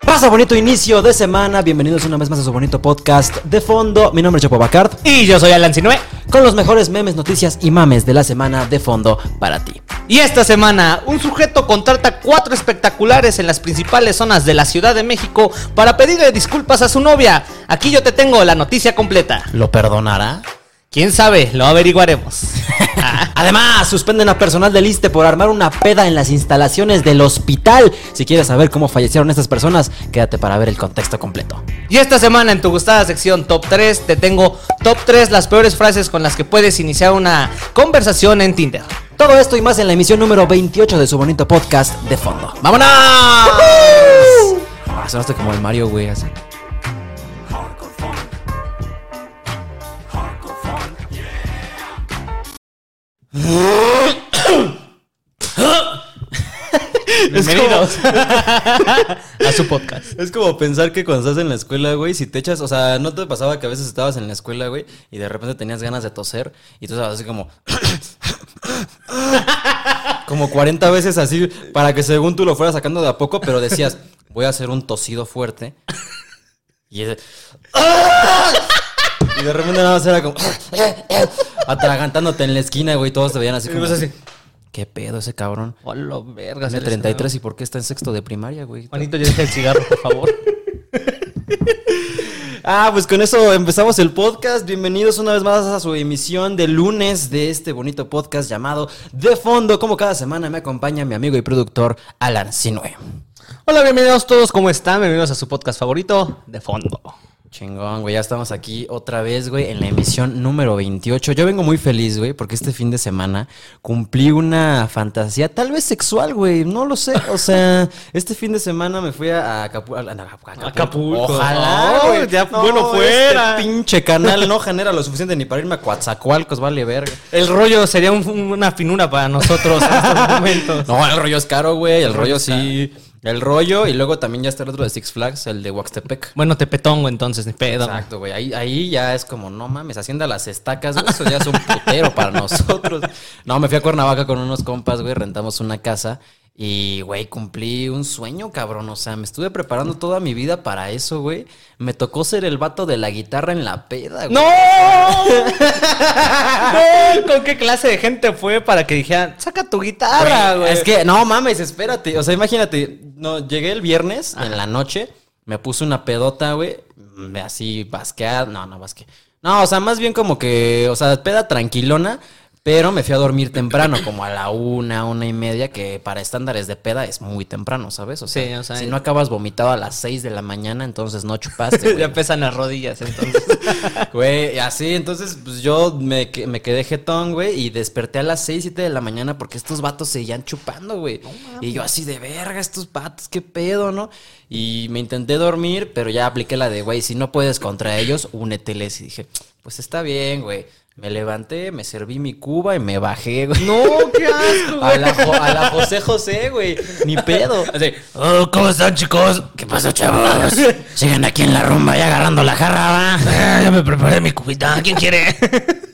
Pasa bonito inicio de semana, bienvenidos una vez más a su bonito podcast de fondo. Mi nombre es Chopo Bacard, Y yo soy Alan Sinue. con los mejores memes, noticias y mames de la semana de fondo para ti. Y esta semana, un sujeto contrata cuatro espectaculares en las principales zonas de la Ciudad de México para pedirle disculpas a su novia. Aquí yo te tengo la noticia completa. ¿Lo perdonará? ¿Quién sabe? Lo averiguaremos. Además, suspenden a personal del ISTE por armar una peda en las instalaciones del hospital. Si quieres saber cómo fallecieron estas personas, quédate para ver el contexto completo. Y esta semana en tu gustada sección Top 3 te tengo Top 3 las peores frases con las que puedes iniciar una conversación en Tinder. Todo esto y más en la emisión número 28 de su bonito podcast de fondo. ¡Vámonos! Ah, sonaste como el Mario, güey, así. Bienvenidos a su podcast. Es como pensar que cuando estás en la escuela, güey, si te echas, o sea, ¿no te pasaba que a veces estabas en la escuela, güey, y de repente tenías ganas de toser y tú estabas así como... como 40 veces así para que según tú lo fueras sacando de a poco, pero decías, voy a hacer un tosido fuerte. Y ese... Y de repente nada más era como... atragantándote en la esquina, güey, todos te veían así como... así. ¿Qué pedo ese cabrón? Hola, verga. Tiene 33 y ¿por qué está en sexto de primaria, güey? Juanito, ya deja el cigarro, por favor. Ah, pues con eso empezamos el podcast. Bienvenidos una vez más a su emisión de lunes de este bonito podcast llamado De Fondo. Como cada semana me acompaña mi amigo y productor Alan Sinue. Hola, bienvenidos todos, ¿cómo están? Bienvenidos a su podcast favorito, De Fondo. Chingón, güey, ya estamos aquí otra vez, güey, en la emisión número 28. Yo vengo muy feliz, güey, porque este fin de semana cumplí una fantasía, tal vez sexual, güey, no lo sé. O sea, este fin de semana me fui a Acapu- a- a- a- Acapulco. Ojalá, No, güey. ya, bueno, este fuera. pinche canal no genera lo suficiente ni para irme a Coatzacoalcos, vale verga. El rollo sería un- una finura para nosotros en estos momentos. No, el rollo es caro, güey, el, rollo sí. El rollo y luego también ya está el otro de Six Flags, el de Huaxtepec. Bueno, te petongo entonces, ni pedo. Exacto, güey. Ahí, ahí ya es como, no mames, hacienda las estacas, güey. Eso ya es un putero para nosotros. No, me fui a Cuernavaca con unos compas, güey. Rentamos una casa. Y, güey, cumplí un sueño, cabrón. O sea, me estuve preparando toda mi vida para eso, güey. Me tocó ser el vato de la guitarra en la peda, güey. ¡No! No, ¿Con qué clase de gente fue para que dijeran, saca tu guitarra, güey? Es que, no mames, espérate. O sea, imagínate, no, llegué el viernes en la noche, me puse una pedota, güey, me así basqueada. No, no basque. No, o sea, más bien como que, o sea, peda tranquilona, pero me fui a dormir temprano, como a la una, una y media, que para estándares de peda es muy temprano, ¿sabes? O sea, Sí, o sea, si no acabas vomitado a las seis de la mañana, entonces no chupaste, güey. ya pesan las rodillas, entonces. Güey, así, entonces, pues yo me, me quedé jetón, güey, y desperté a las 6, 7 de la mañana porque estos vatos seguían chupando, güey. y yo así de verga, estos vatos, qué pedo, ¿no? Y me intenté dormir, pero ya apliqué la de, güey, si no puedes contra ellos, úneteles. Y dije, pues está bien, güey. Me levanté, me serví mi cuba y me bajé, güey. no, qué asco, A güey. la, Jo- a la José José, güey. Ni pedo. Así, Oh, ¿cómo están, chicos? ¿Qué pasa, chavos? Siguen aquí en la rumba y agarrando la jarra, ¿va? "Ah, ya me preparé mi cubita, ¿quién quiere?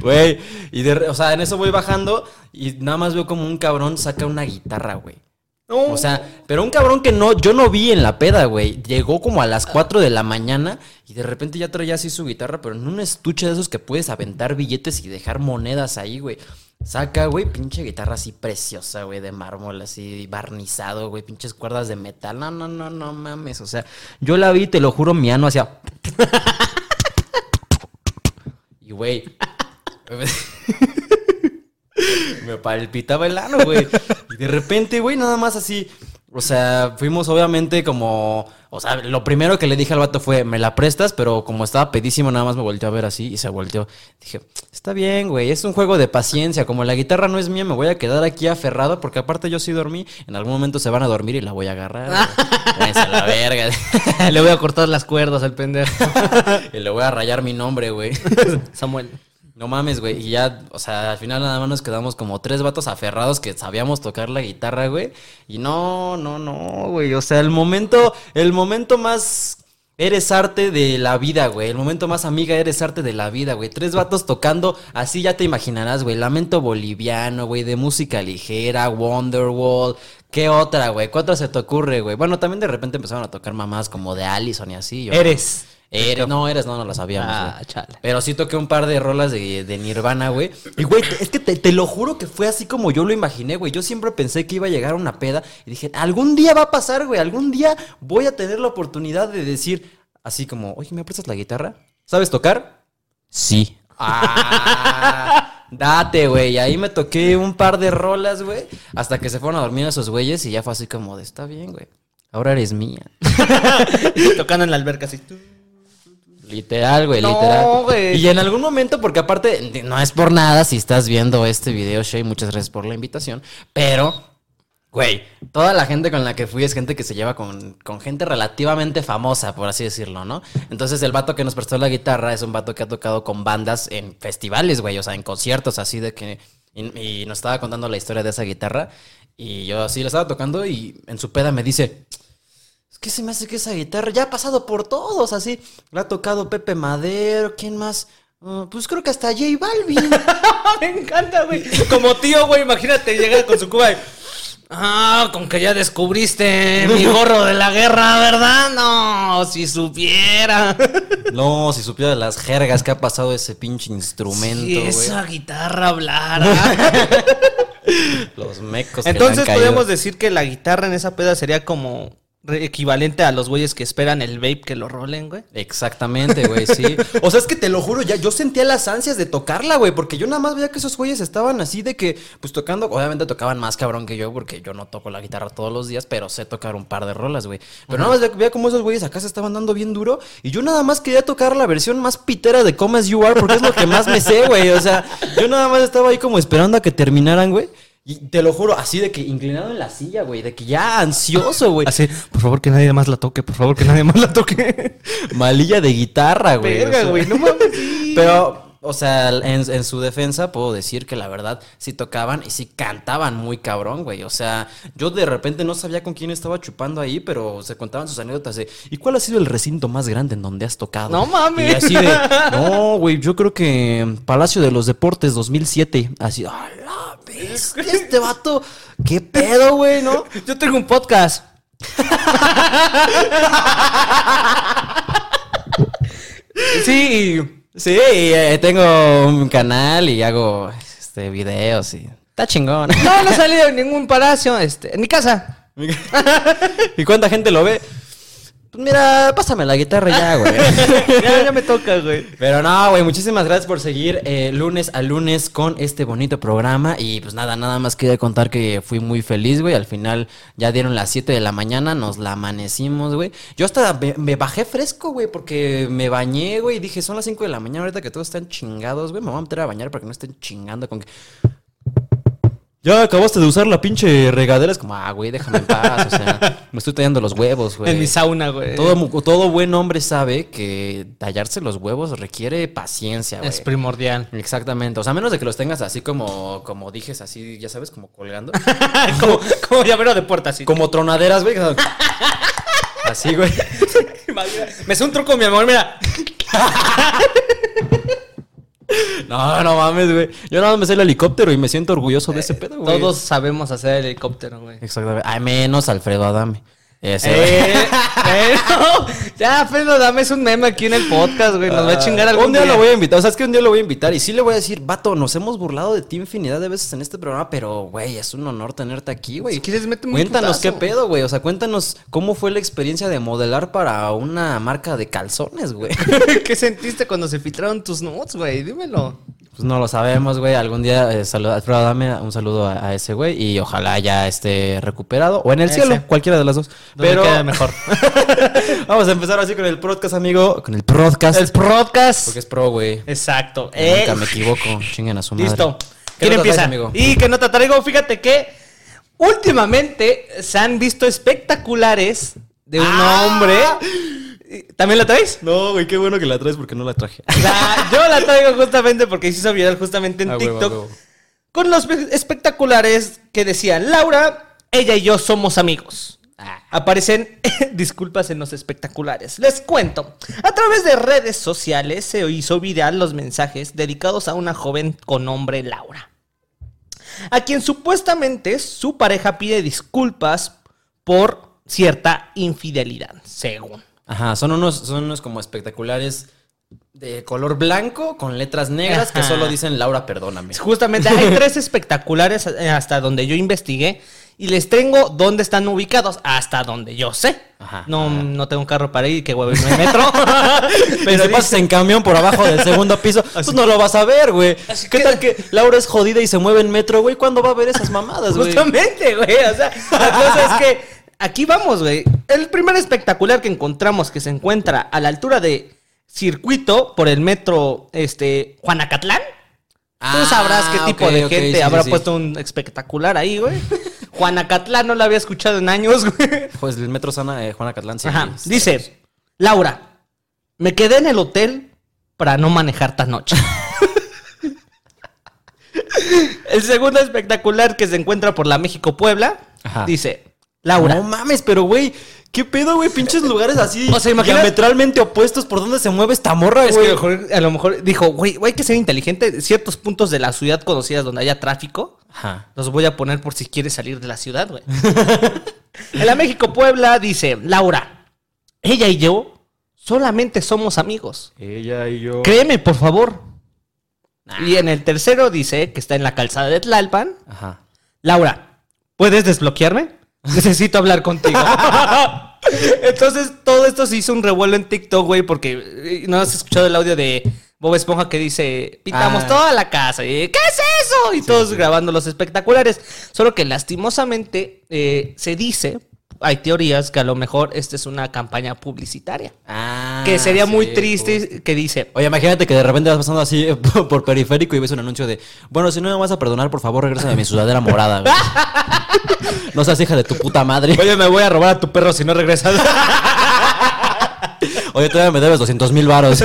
Güey, y de, re- o sea, en eso voy bajando y nada más veo como un cabrón saca una guitarra, güey. O sea, pero un cabrón que no, yo no vi en la peda, güey. Llegó como a las 4 de la mañana y de repente ya traía así su guitarra, pero en un estuche de esos que puedes aventar billetes y dejar monedas ahí, güey. Saca, güey, pinche guitarra así preciosa, güey, de mármol, así barnizado, güey, pinches cuerdas de metal. No, no, no, no mames. O sea, yo la vi, te lo juro, mi ano hacía. Y, güey. me palpitaba el ano, güey. Y de repente, güey, nada más así. O sea, fuimos obviamente como. O sea, lo primero que le dije al vato fue, me la prestas, pero como estaba pedísimo, nada más me volteó a ver así y se volteó. Dije, está bien, güey, es un juego de paciencia. Como la guitarra no es mía, me voy a quedar aquí aferrado porque aparte yo sí dormí. En algún momento se van a dormir y la voy a agarrar. a la verga. Le voy a cortar las cuerdas al pendejo. y le voy a rayar mi nombre, güey. Samuel. No mames, güey. Y ya, o sea, al final nada más nos quedamos como tres vatos aferrados que sabíamos tocar la guitarra, güey. Y no, no, no, güey. O sea, el momento, el momento más Eres arte de la vida, güey. El momento más amiga, eres arte de la vida, güey. Tres vatos tocando, así ya te imaginarás, güey. Lamento boliviano, güey, de música ligera, Wonderwall. ¿Qué otra, güey? ¿Qué se te ocurre, güey? Bueno, también de repente empezaron a tocar mamás como de Allison y así. yo- Eres. Eres, no, eres, no, no lo sabíamos. Ah, chale. Pero sí toqué un par de rolas de, de Nirvana, güey. Y, güey, es que te, te lo juro que fue así como yo lo imaginé, güey. Yo siempre pensé que iba a llegar una peda y dije, algún día va a pasar, güey. Algún día voy a tener la oportunidad de decir, así como, oye, ¿me prestas la guitarra? ¿Sabes tocar? Sí. Ah, date, güey. Y ahí me toqué un par de rolas, güey. Hasta que se fueron a dormir esos güeyes y ya fue así como de, está bien, güey. Ahora eres mía. Tocando en la alberca así. Literal, güey, No, literal. güey. Y en algún momento, porque aparte, no es por nada si estás viendo este video, Shay, muchas gracias por la invitación, pero, güey, toda la gente con la que fui es gente que se lleva con, con gente relativamente famosa, por así decirlo, ¿no? Entonces el vato que nos prestó la guitarra es un vato que ha tocado con bandas en festivales, güey, o sea, en conciertos así de que... Y, y nos estaba contando la historia de esa guitarra y yo así la estaba tocando y en su peda me dice... Que se me hace que esa guitarra ya ha pasado por todos, así. La ha tocado Pepe Madero, ¿quién más? Ah, pues creo que hasta J Balvin. Me encanta, güey. Como tío, güey, imagínate, llega con su cuba y... Ah, con que ya descubriste mi gorro de la guerra, ¿verdad? No, si supiera. no, si supiera las jergas que ha pasado ese pinche instrumento, Si esa guitarra hablara. Los mecos. que le Entonces han caído. podemos decir que la guitarra en esa peda sería como equivalente a los güeyes que esperan el vape que lo rolen, güey. Exactamente, güey, sí. O sea, es que te lo juro, ya yo sentía las ansias de tocarla, güey, porque yo nada más veía que esos güeyes estaban así de que, pues tocando, obviamente tocaban más cabrón que yo, porque yo no toco la guitarra todos los días, pero sé tocar un par de rolas, güey. Pero nada más veía, cómo esos güeyes acá se estaban dando bien duro, y yo nada más quería tocar la versión más pitera de Come As You Are, porque es lo que más me sé, güey. O sea, yo nada más estaba ahí como esperando a que terminaran, güey. Y te lo juro, así de que inclinado en la silla, güey, de que ya ansioso, güey. Así, por favor que nadie más la toque, por favor que nadie más la toque. Malilla de guitarra, güey. Verga, o sea. güey, no mames. Pero, o sea, en, en su defensa puedo decir que la verdad sí tocaban y sí cantaban muy cabrón, güey. O sea, yo de repente no sabía con quién estaba chupando ahí, pero se contaban sus anécdotas de, ¿y cuál ha sido el recinto más grande en donde has tocado? No mames. Y así de, no, güey, yo creo que Palacio de los Deportes 2007. Así, ¡a la bestia, este vato! ¿Qué pedo, güey, no? Yo tengo un podcast. sí, Sí, eh, tengo un canal y hago este videos y está chingón. no, no he salido en ningún palacio, este, en mi casa. ¿Y cuánta gente lo ve? Pues mira, pásame la guitarra ya, güey. ya, ya me toca, güey. Pero no, güey, muchísimas gracias por seguir eh, lunes a lunes con este bonito programa. Y pues nada, nada más quería contar que fui muy feliz, güey. Al final ya dieron las 7 de la mañana, nos la amanecimos, güey. Yo hasta me, me bajé fresco, güey, porque me bañé, güey. Y dije, son las 5 de la mañana, ahorita que todos están chingados, güey. Me voy a meter a bañar para que no estén chingando con que. Ya acabaste de usar la pinche regadera. Es como, ah, güey, déjame en paz. O sea, me estoy tallando los huevos, güey. En mi sauna, güey. Todo, todo buen hombre sabe que tallarse los huevos requiere paciencia, güey. es primordial. Exactamente. O sea, a menos de que los tengas así como, como dijes, así, ya sabes, como colgando. como, como llavero de puerta, así. como tronaderas, güey. Así, güey. Me hace un truco, mi amor, mira. No, no mames, güey. Yo nada más me sé el helicóptero y me siento orgulloso de ese pedo, güey. Todos sabemos hacer el helicóptero, güey. Exactamente. Ay, menos Alfredo Adame. Ese, Eh, eh, no. Ya, Pedro, dame un meme aquí en el podcast, güey. Nos va a chingar algún Un día, lo voy a invitar. O sea, es que un día lo voy a invitar. Y sí le voy a decir, vato, nos hemos burlado de ti infinidad de veces en este programa, pero, güey, es un honor tenerte aquí, güey. Si quieres, méteme un Cuéntanos qué pedo, güey. O sea, cuéntanos cómo fue la experiencia de modelar para una marca de calzones, güey. ¿Qué sentiste cuando se filtraron tus nudes, güey? Dímelo. Pues no lo sabemos, güey. Algún día, eh, saluda, Alfredo, dame un saludo a, a ese güey y ojalá ya esté recuperado o en el Ese. cielo, cualquiera de las dos. Pero queda mejor. vamos a empezar así con el podcast, amigo. Con el podcast. el podcast. Porque es pro, güey. Exacto. Eh, Nunca me equivoco. Chinguen a su madre. Listo. ¿Qué ¿Quién empieza? traes, amigo? Y que no te traigo, fíjate que últimamente se han visto espectaculares de un ¡Ah! hombre. ¿También la traes? No, güey, qué bueno que la traes porque no la traje. La- yo la traigo justamente porque se hizo viral justamente en Ah, TikTok. huevo. Con los espe- espectaculares que decían Laura, ella y yo somos amigos. Ah. aparecen disculpas en los espectaculares. Les cuento. A través de redes sociales se hizo viral los mensajes dedicados a una joven con nombre Laura. A quien supuestamente su pareja pide disculpas por cierta infidelidad, según. Ajá, son unos, son unos como espectaculares de color blanco con letras negras que solo dicen Laura, perdóname. Justamente hay tres espectaculares eh, hasta donde yo investigué y les tengo dónde están ubicados hasta donde yo sé. Ajá, no, ajá. no tengo carro para ir, que huevo irme en metro. Pero si pasas en camión por abajo del segundo piso, pues no lo vas a ver, güey. Así ¿Qué que- tal que Laura es jodida y se mueve en metro, güey? ¿Cuándo va a ver esas mamadas, güey? Justamente, güey. O sea, la cosa es que aquí vamos, güey. El primer espectacular que encontramos que se encuentra a la altura de circuito por el metro este Juanacatlán. Tú Ah, sabrás qué tipo de gente sí, habrá sí, sí. puesto un espectacular ahí, güey. Juanacatlán no lo había escuchado en años, güey. Pues el metro sana eh, Juana Catlán, sí. Ajá. Dice, Laura, me quedé en el hotel para no manejar tan noche. el segundo espectacular que se encuentra por la México Puebla Ajá. dice, Laura, No mames, pero güey, ¿qué pedo, güey? Pinches lugares así. O sea, imagina- diametralmente opuestos por donde se mueve esta morra, es que güey. a lo mejor, a lo mejor dijo, güey, güey, hay que ser inteligente. Ciertos puntos de la ciudad conocidas donde haya tráfico, Ajá. los voy a poner por si quieres salir de la ciudad, güey. en la México Puebla dice, Laura, ella y yo solamente somos amigos. Ella y yo. Créeme, por favor. Y en el tercero dice que está en la calzada de Tlalpan. Ajá. Laura, ¿puedes desbloquearme? Necesito hablar contigo. Entonces, todo esto se hizo un revuelo en TikTok, güey, porque eh, no has escuchado el audio de Bob Esponja que dice, pintamos Ah. toda la casa. Y, ¿qué es eso? Y todos grabando los espectaculares. Solo que lastimosamente eh, se dice, hay teorías que a lo mejor esta es una campaña publicitaria. Ah, que sería muy triste pues. que dice, Oye, imagínate que de repente vas pasando así eh, por, por periférico y ves un anuncio de, bueno, si no me vas a perdonar, por favor, regresa a mi sudadera morada, güey. No seas hija de tu puta madre. Oye, me voy a robar a tu perro si no regresas. Oye, todavía me debes 200 mil varos.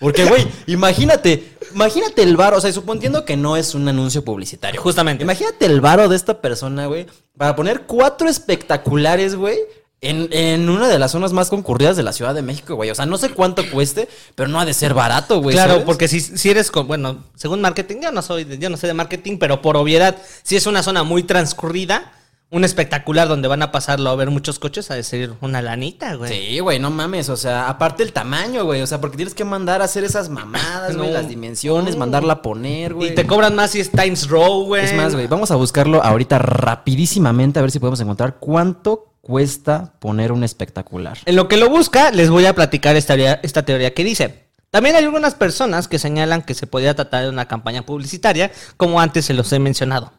Porque, güey, imagínate, imagínate el varo, o sea, suponiendo que no es un anuncio publicitario. Justamente. Imagínate el varo de esta persona, güey, para poner cuatro espectaculares, güey, en, en una de las zonas más concurridas de la Ciudad de México, güey. O sea, no sé cuánto cueste, pero no ha de ser barato, güey. claro, ¿sabes? porque si, si eres con, bueno, según marketing, yo no soy, yo no sé de marketing, pero por obviedad, si es una zona muy transcurrida, un espectacular donde van a pasarlo a ver muchos coches, a decir una lanita, güey. Sí, güey, no mames, o sea, aparte el tamaño, güey, o sea, porque tienes que mandar a hacer esas mamadas, güey, No. las dimensiones, mandarla a poner, güey. Y te cobran más si es Times Row, güey. Es más, güey, vamos a buscarlo ahorita rapidísimamente a ver si podemos encontrar cuánto cuesta poner un espectacular. En lo que lo busca, les voy a platicar esta teoría, esta teoría que dice. También hay algunas personas que señalan que se podría tratar de una campaña publicitaria, como antes se los he mencionado.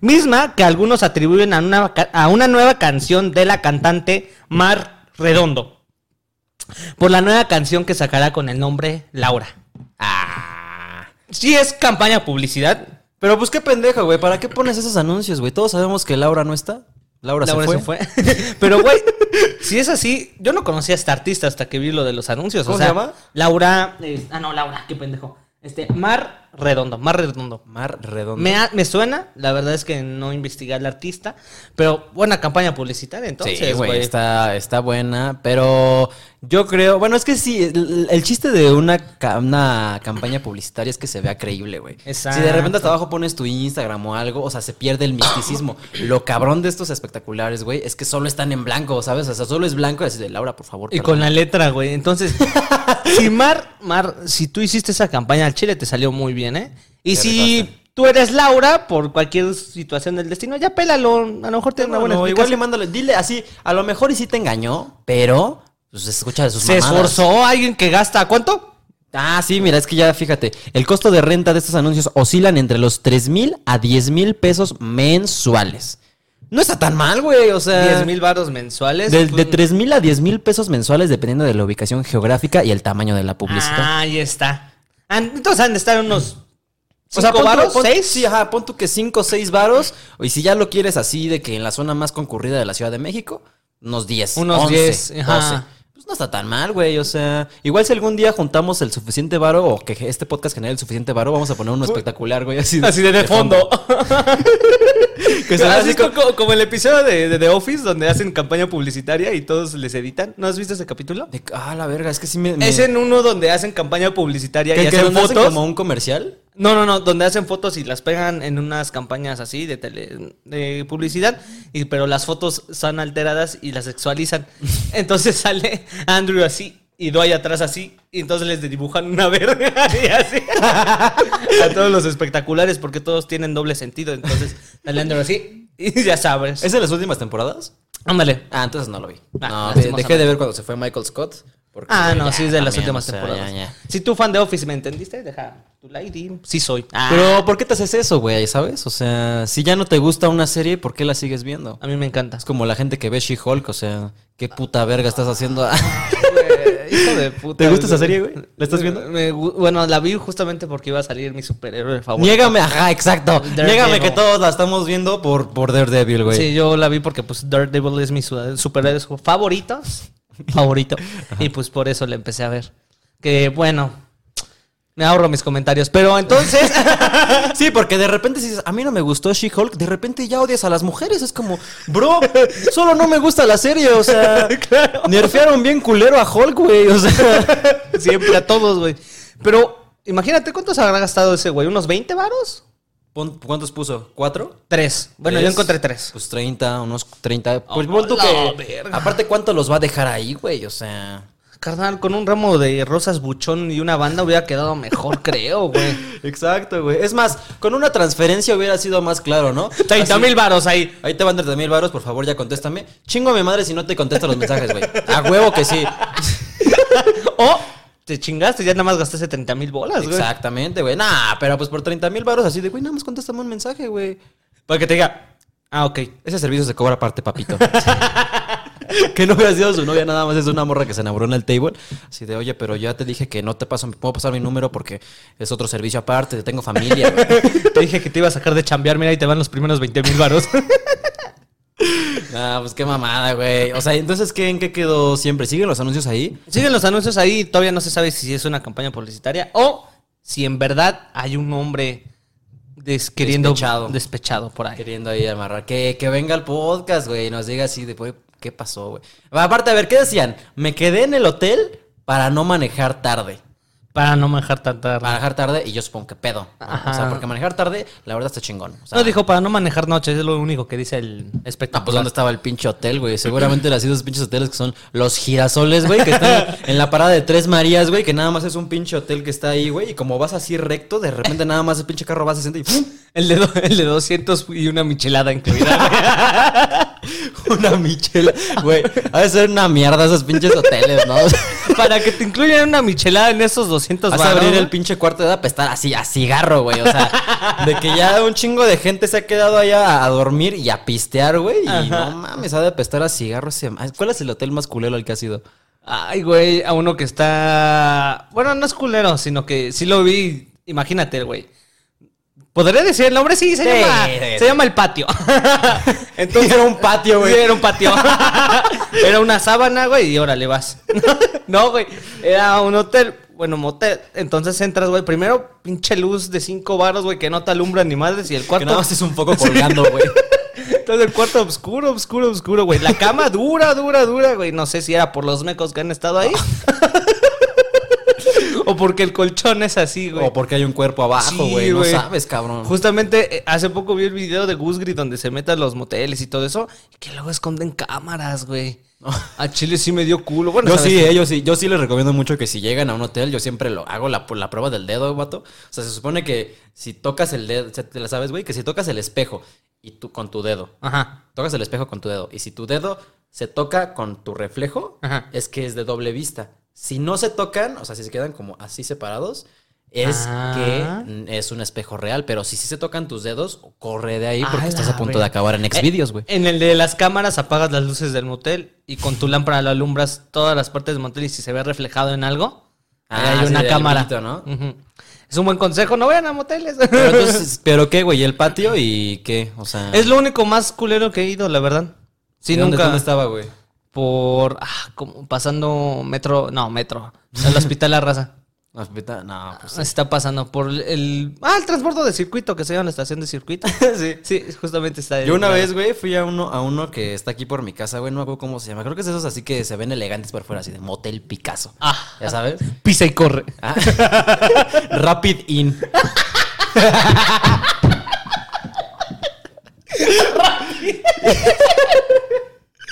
Misma que algunos atribuyen a una, a una nueva canción de la cantante Mar Redondo. Por la nueva canción que sacará con el nombre Laura. Ah. Sí es campaña publicidad. Pero pues qué pendejo, güey, ¿para qué pones esos anuncios, güey? Todos sabemos que Laura no está. Laura, Laura se se fue. fue. Pero, güey, si es así, yo no conocía a esta artista hasta que vi lo de los anuncios. ¿Cómo o sea, se llama? Laura. eh, ah, no, Laura, qué pendejo. Este, Mar Redondo, Mar Redondo. Mar redondo. Me, ha- me suena, la verdad es que no investigué al artista, pero buena campaña publicitaria entonces, sí, güey, güey. está, está buena, pero yo creo, bueno, es que sí, el, el chiste de una, ca- una campaña publicitaria es que se vea creíble, güey. Exacto. Si de repente hasta abajo pones tu Instagram o algo, o sea, se pierde el misticismo. Lo cabrón de estos espectaculares, güey, es que solo están en blanco, ¿sabes? O sea, solo es blanco y así de Laura, por favor. Y perdón". con la letra, güey. Entonces, si Mar, Mar, si tú hiciste esa campaña al Chile, te salió muy bien, ¿eh? Y si tú eres Laura, por cualquier situación del destino, ya pélalo. A lo mejor tiene una buena No, igual le mándale, dile así, a lo mejor y sí te engañó, pero pues escucha de sus Se mamadas. esforzó alguien que gasta, ¿cuánto? Ah, sí, mira, es que ya fíjate, el costo de renta de estos anuncios oscilan entre los 3 mil a 10 mil pesos mensuales. No está tan mal, güey, o sea... 10 mil baros mensuales. De, Pues, de 3 mil a 10 mil pesos mensuales dependiendo de la ubicación geográfica y el tamaño de la publicidad. Ah, ahí está. Ah, Entonces han de estar unos. o sea, ¿Cinco pon tú- varos? pon- ¿Seis? Sí, ajá, pon tú que 5 o 6 varos. Y si ya lo quieres así de que en la zona más concurrida de la Ciudad de México, unos 10. Unos 11, 10, ajá. 12. No está tan mal, güey. O sea, igual si algún día juntamos el suficiente varo o que este podcast genere el suficiente varo, vamos a poner uno espectacular, güey. Así de, Así de, de fondo. Que se vea Así así co- como, como el episodio de, de The Office donde hacen campaña publicitaria y todos les editan. ¿No has visto ese capítulo? de- ah, la verga, es que sí me. me- Es en uno donde hacen campaña publicitaria ¿Que- y que hacen donde hacen fotos. como un comercial? No, no, no, donde hacen fotos y las pegan en unas campañas así de tele, de publicidad, y, pero las fotos son alteradas y las sexualizan. Entonces sale Andrew así y Dwight atrás así, y entonces les dibujan una verga y así. A todos los espectaculares porque todos tienen doble sentido. Entonces sale Andrew así y ya sabes. ¿Es de las últimas temporadas? Ándale. Ah, entonces no lo vi. Ah, no, dejé de ver cuando se fue Michael Scott. Porque, Ah, no, ya, sí es de las también, últimas o sea, temporadas. ya, ya. Si tú fan de Office me entendiste, deja tu like y sí soy. Ah, Pero, ¿por qué te haces eso, güey? ¿Sabes? O sea, si ya no te gusta una serie, ¿por qué la sigues viendo? a mí me encanta. Es como la gente que ve She-Hulk, o sea, ¿qué puta verga estás haciendo? Hijo de puta. ¿Te gusta esa serie, güey? ¿La estás viendo? Me bueno, la vi justamente porque iba a salir mi superhéroe favorito. Niégame, ajá, exacto. Daredevil. Niégame que todos la estamos viendo por, por Daredevil, güey. Sí, yo la vi porque pues Daredevil es mi su- superhéroe favorito. Y pues por eso la empecé a ver. Que bueno, me ahorro mis comentarios. Pero entonces, Sí, porque de repente si dices, a mí no me gustó She-Hulk, de repente ya odias a las mujeres. Es como, bro, solo no me gusta la serie, o sea, nerfearon bien culero a Hulk, güey, o sea. siempre a todos, güey. Pero imagínate cuántos habrá gastado ese güey, unos 20 varos. ¿Cuántos puso? ¿Cuatro? Tres. Bueno, yo encontré tres. Pues 30, unos 30. Pues Oh, pon tú la que. verga. Aparte, ¿cuánto los va a dejar ahí, güey? O sea. Carnal, con un ramo de rosas buchón y una banda hubiera quedado mejor, creo, güey. Exacto, güey. Es más, con una transferencia hubiera sido más claro, ¿no? 30 Así- mil varos ahí. Ahí te van 30 mil varos, por favor, ya contéstame. Chingo a mi madre si no te contesto los mensajes, güey. A huevo que sí. O te chingaste, ya nada más gastaste 30 mil bolas, güey. Exactamente, güey. Nah, pero pues por 30 mil varos así de, güey, nada más contéstame un mensaje, güey. Para que te diga, ah, ok. Ese servicio se cobra aparte, papito. que no hubiera sido su novia, nada más es una morra que se enamoró en el table. Así de, oye, pero ya te dije que no te paso, puedo pasar mi número porque es otro servicio aparte, tengo familia, güey. Te dije que te iba a sacar de chambear, mira, y te van los primeros 20 mil varos. Ah, pues qué mamada, güey. O sea, entonces, ¿qué, ¿en qué quedó siempre? ¿Siguen los anuncios ahí? Siguen los anuncios ahí, todavía no se sabe si es una campaña publicitaria o si en verdad hay un hombre queriendo Despechado. despechado por ahí. Queriendo ahí amarrar. Que, que venga al podcast, güey, y nos diga así de, güey, ¿qué pasó, güey? Aparte, a ver, ¿qué decían? Me quedé en el hotel para no manejar tarde. Para no manejar tanta Manejar tarde y yo supongo que pedo. O sea, porque manejar tarde, la verdad está chingón. O sea, No dijo para no manejar noche, es lo único que dice el Ah, pues espectáculo. ¿dónde estaba el pinche hotel, güey? Seguramente las esos pinches hoteles que son los girasoles, güey, que están en la parada de Tres Marías, güey, que nada más es un pinche hotel que está ahí, güey, y como vas así recto, de repente nada más el pinche carro va a 60 y ¡pum! El de, do- el de 200 y una michelada incluida. una michela. Güey, ha de ser una mierda esos pinches hoteles, ¿no? Para que te incluyan una michelada en esos 200 Vas a varos, abrir el pinche cuarto de apestar así a cigarro, güey. O sea, de que ya un chingo de gente se ha quedado allá a dormir y a pistear, güey. Y Ajá. no mames, ha de apestar a cigarro. ese- ¿Cuál es el hotel más culero al que ha sido? Ay, güey, a uno que está. Bueno, no es culero, sino que sí lo vi. Imagínate, güey. ¿Podré decir el nombre? Sí, se, Sí, llama, sí, se sí. llama El Patio. Entonces, Era un patio, güey. Sí, era un patio. era una sábana, güey, y órale vas. no, güey. Era un hotel, bueno, motel. Entonces entras, güey. Primero, pinche luz de cinco baros, güey, que no te alumbra ni madres. Y el Que cuarto. nada más es un poco colgando, güey. Entonces el cuarto oscuro, oscuro, oscuro, güey. La cama dura, dura, dura, güey. No sé si era por los mecos que han estado ahí. O porque el colchón es así, güey. O porque hay un cuerpo abajo, Sí, güey. no sabes, cabrón. Justamente eh, hace poco vi el video de Gusgri donde se meten los moteles y todo eso. Y que luego esconden cámaras, güey. A Chile sí me dio culo. Bueno, yo sí, eh, yo sí, yo sí les recomiendo mucho que si llegan a un hotel, yo siempre lo hago la, la prueba del dedo, vato. O sea, se supone que si tocas el dedo, te la sabes, güey, que si tocas el espejo y tú con tu dedo, Ajá. tocas el espejo con tu dedo y si tu dedo se toca con tu reflejo, Ajá. es que es de doble vista. Si no se tocan, o sea, si se quedan como así separados, es Ah. que es un espejo real, pero si sí se tocan tus dedos, corre de ahí porque A estás a punto de acabar en Xvideos, güey. En el de las cámaras apagas las luces del motel y con tu lámpara lo alumbras todas las partes del motel y si se ve reflejado en algo, Ah, hay una cámara. ¿no? Es un buen consejo, no vayan a moteles. Pero entonces, ¿pero qué, güey? ¿El patio y qué? O sea... es lo único más culero que he ido, la verdad. Sí, ¿Y dónde, nunca. dónde estaba, güey? Por. Ah, como pasando metro. No, metro. El hospital La Raza. Hospital, no, pues. Está pasando por el. Ah, el transbordo de circuito que se llama la estación de circuito. sí. Sí, justamente está ahí. Yo una vez, güey, fui a uno, a uno que está aquí por mi casa, güey, no me acuerdo cómo se llama. Creo que es esos así que se ven elegantes por fuera, así de Motel Picasso. Ah. ¿Ya sabes? Pisa y corre. Ah. Rapid In.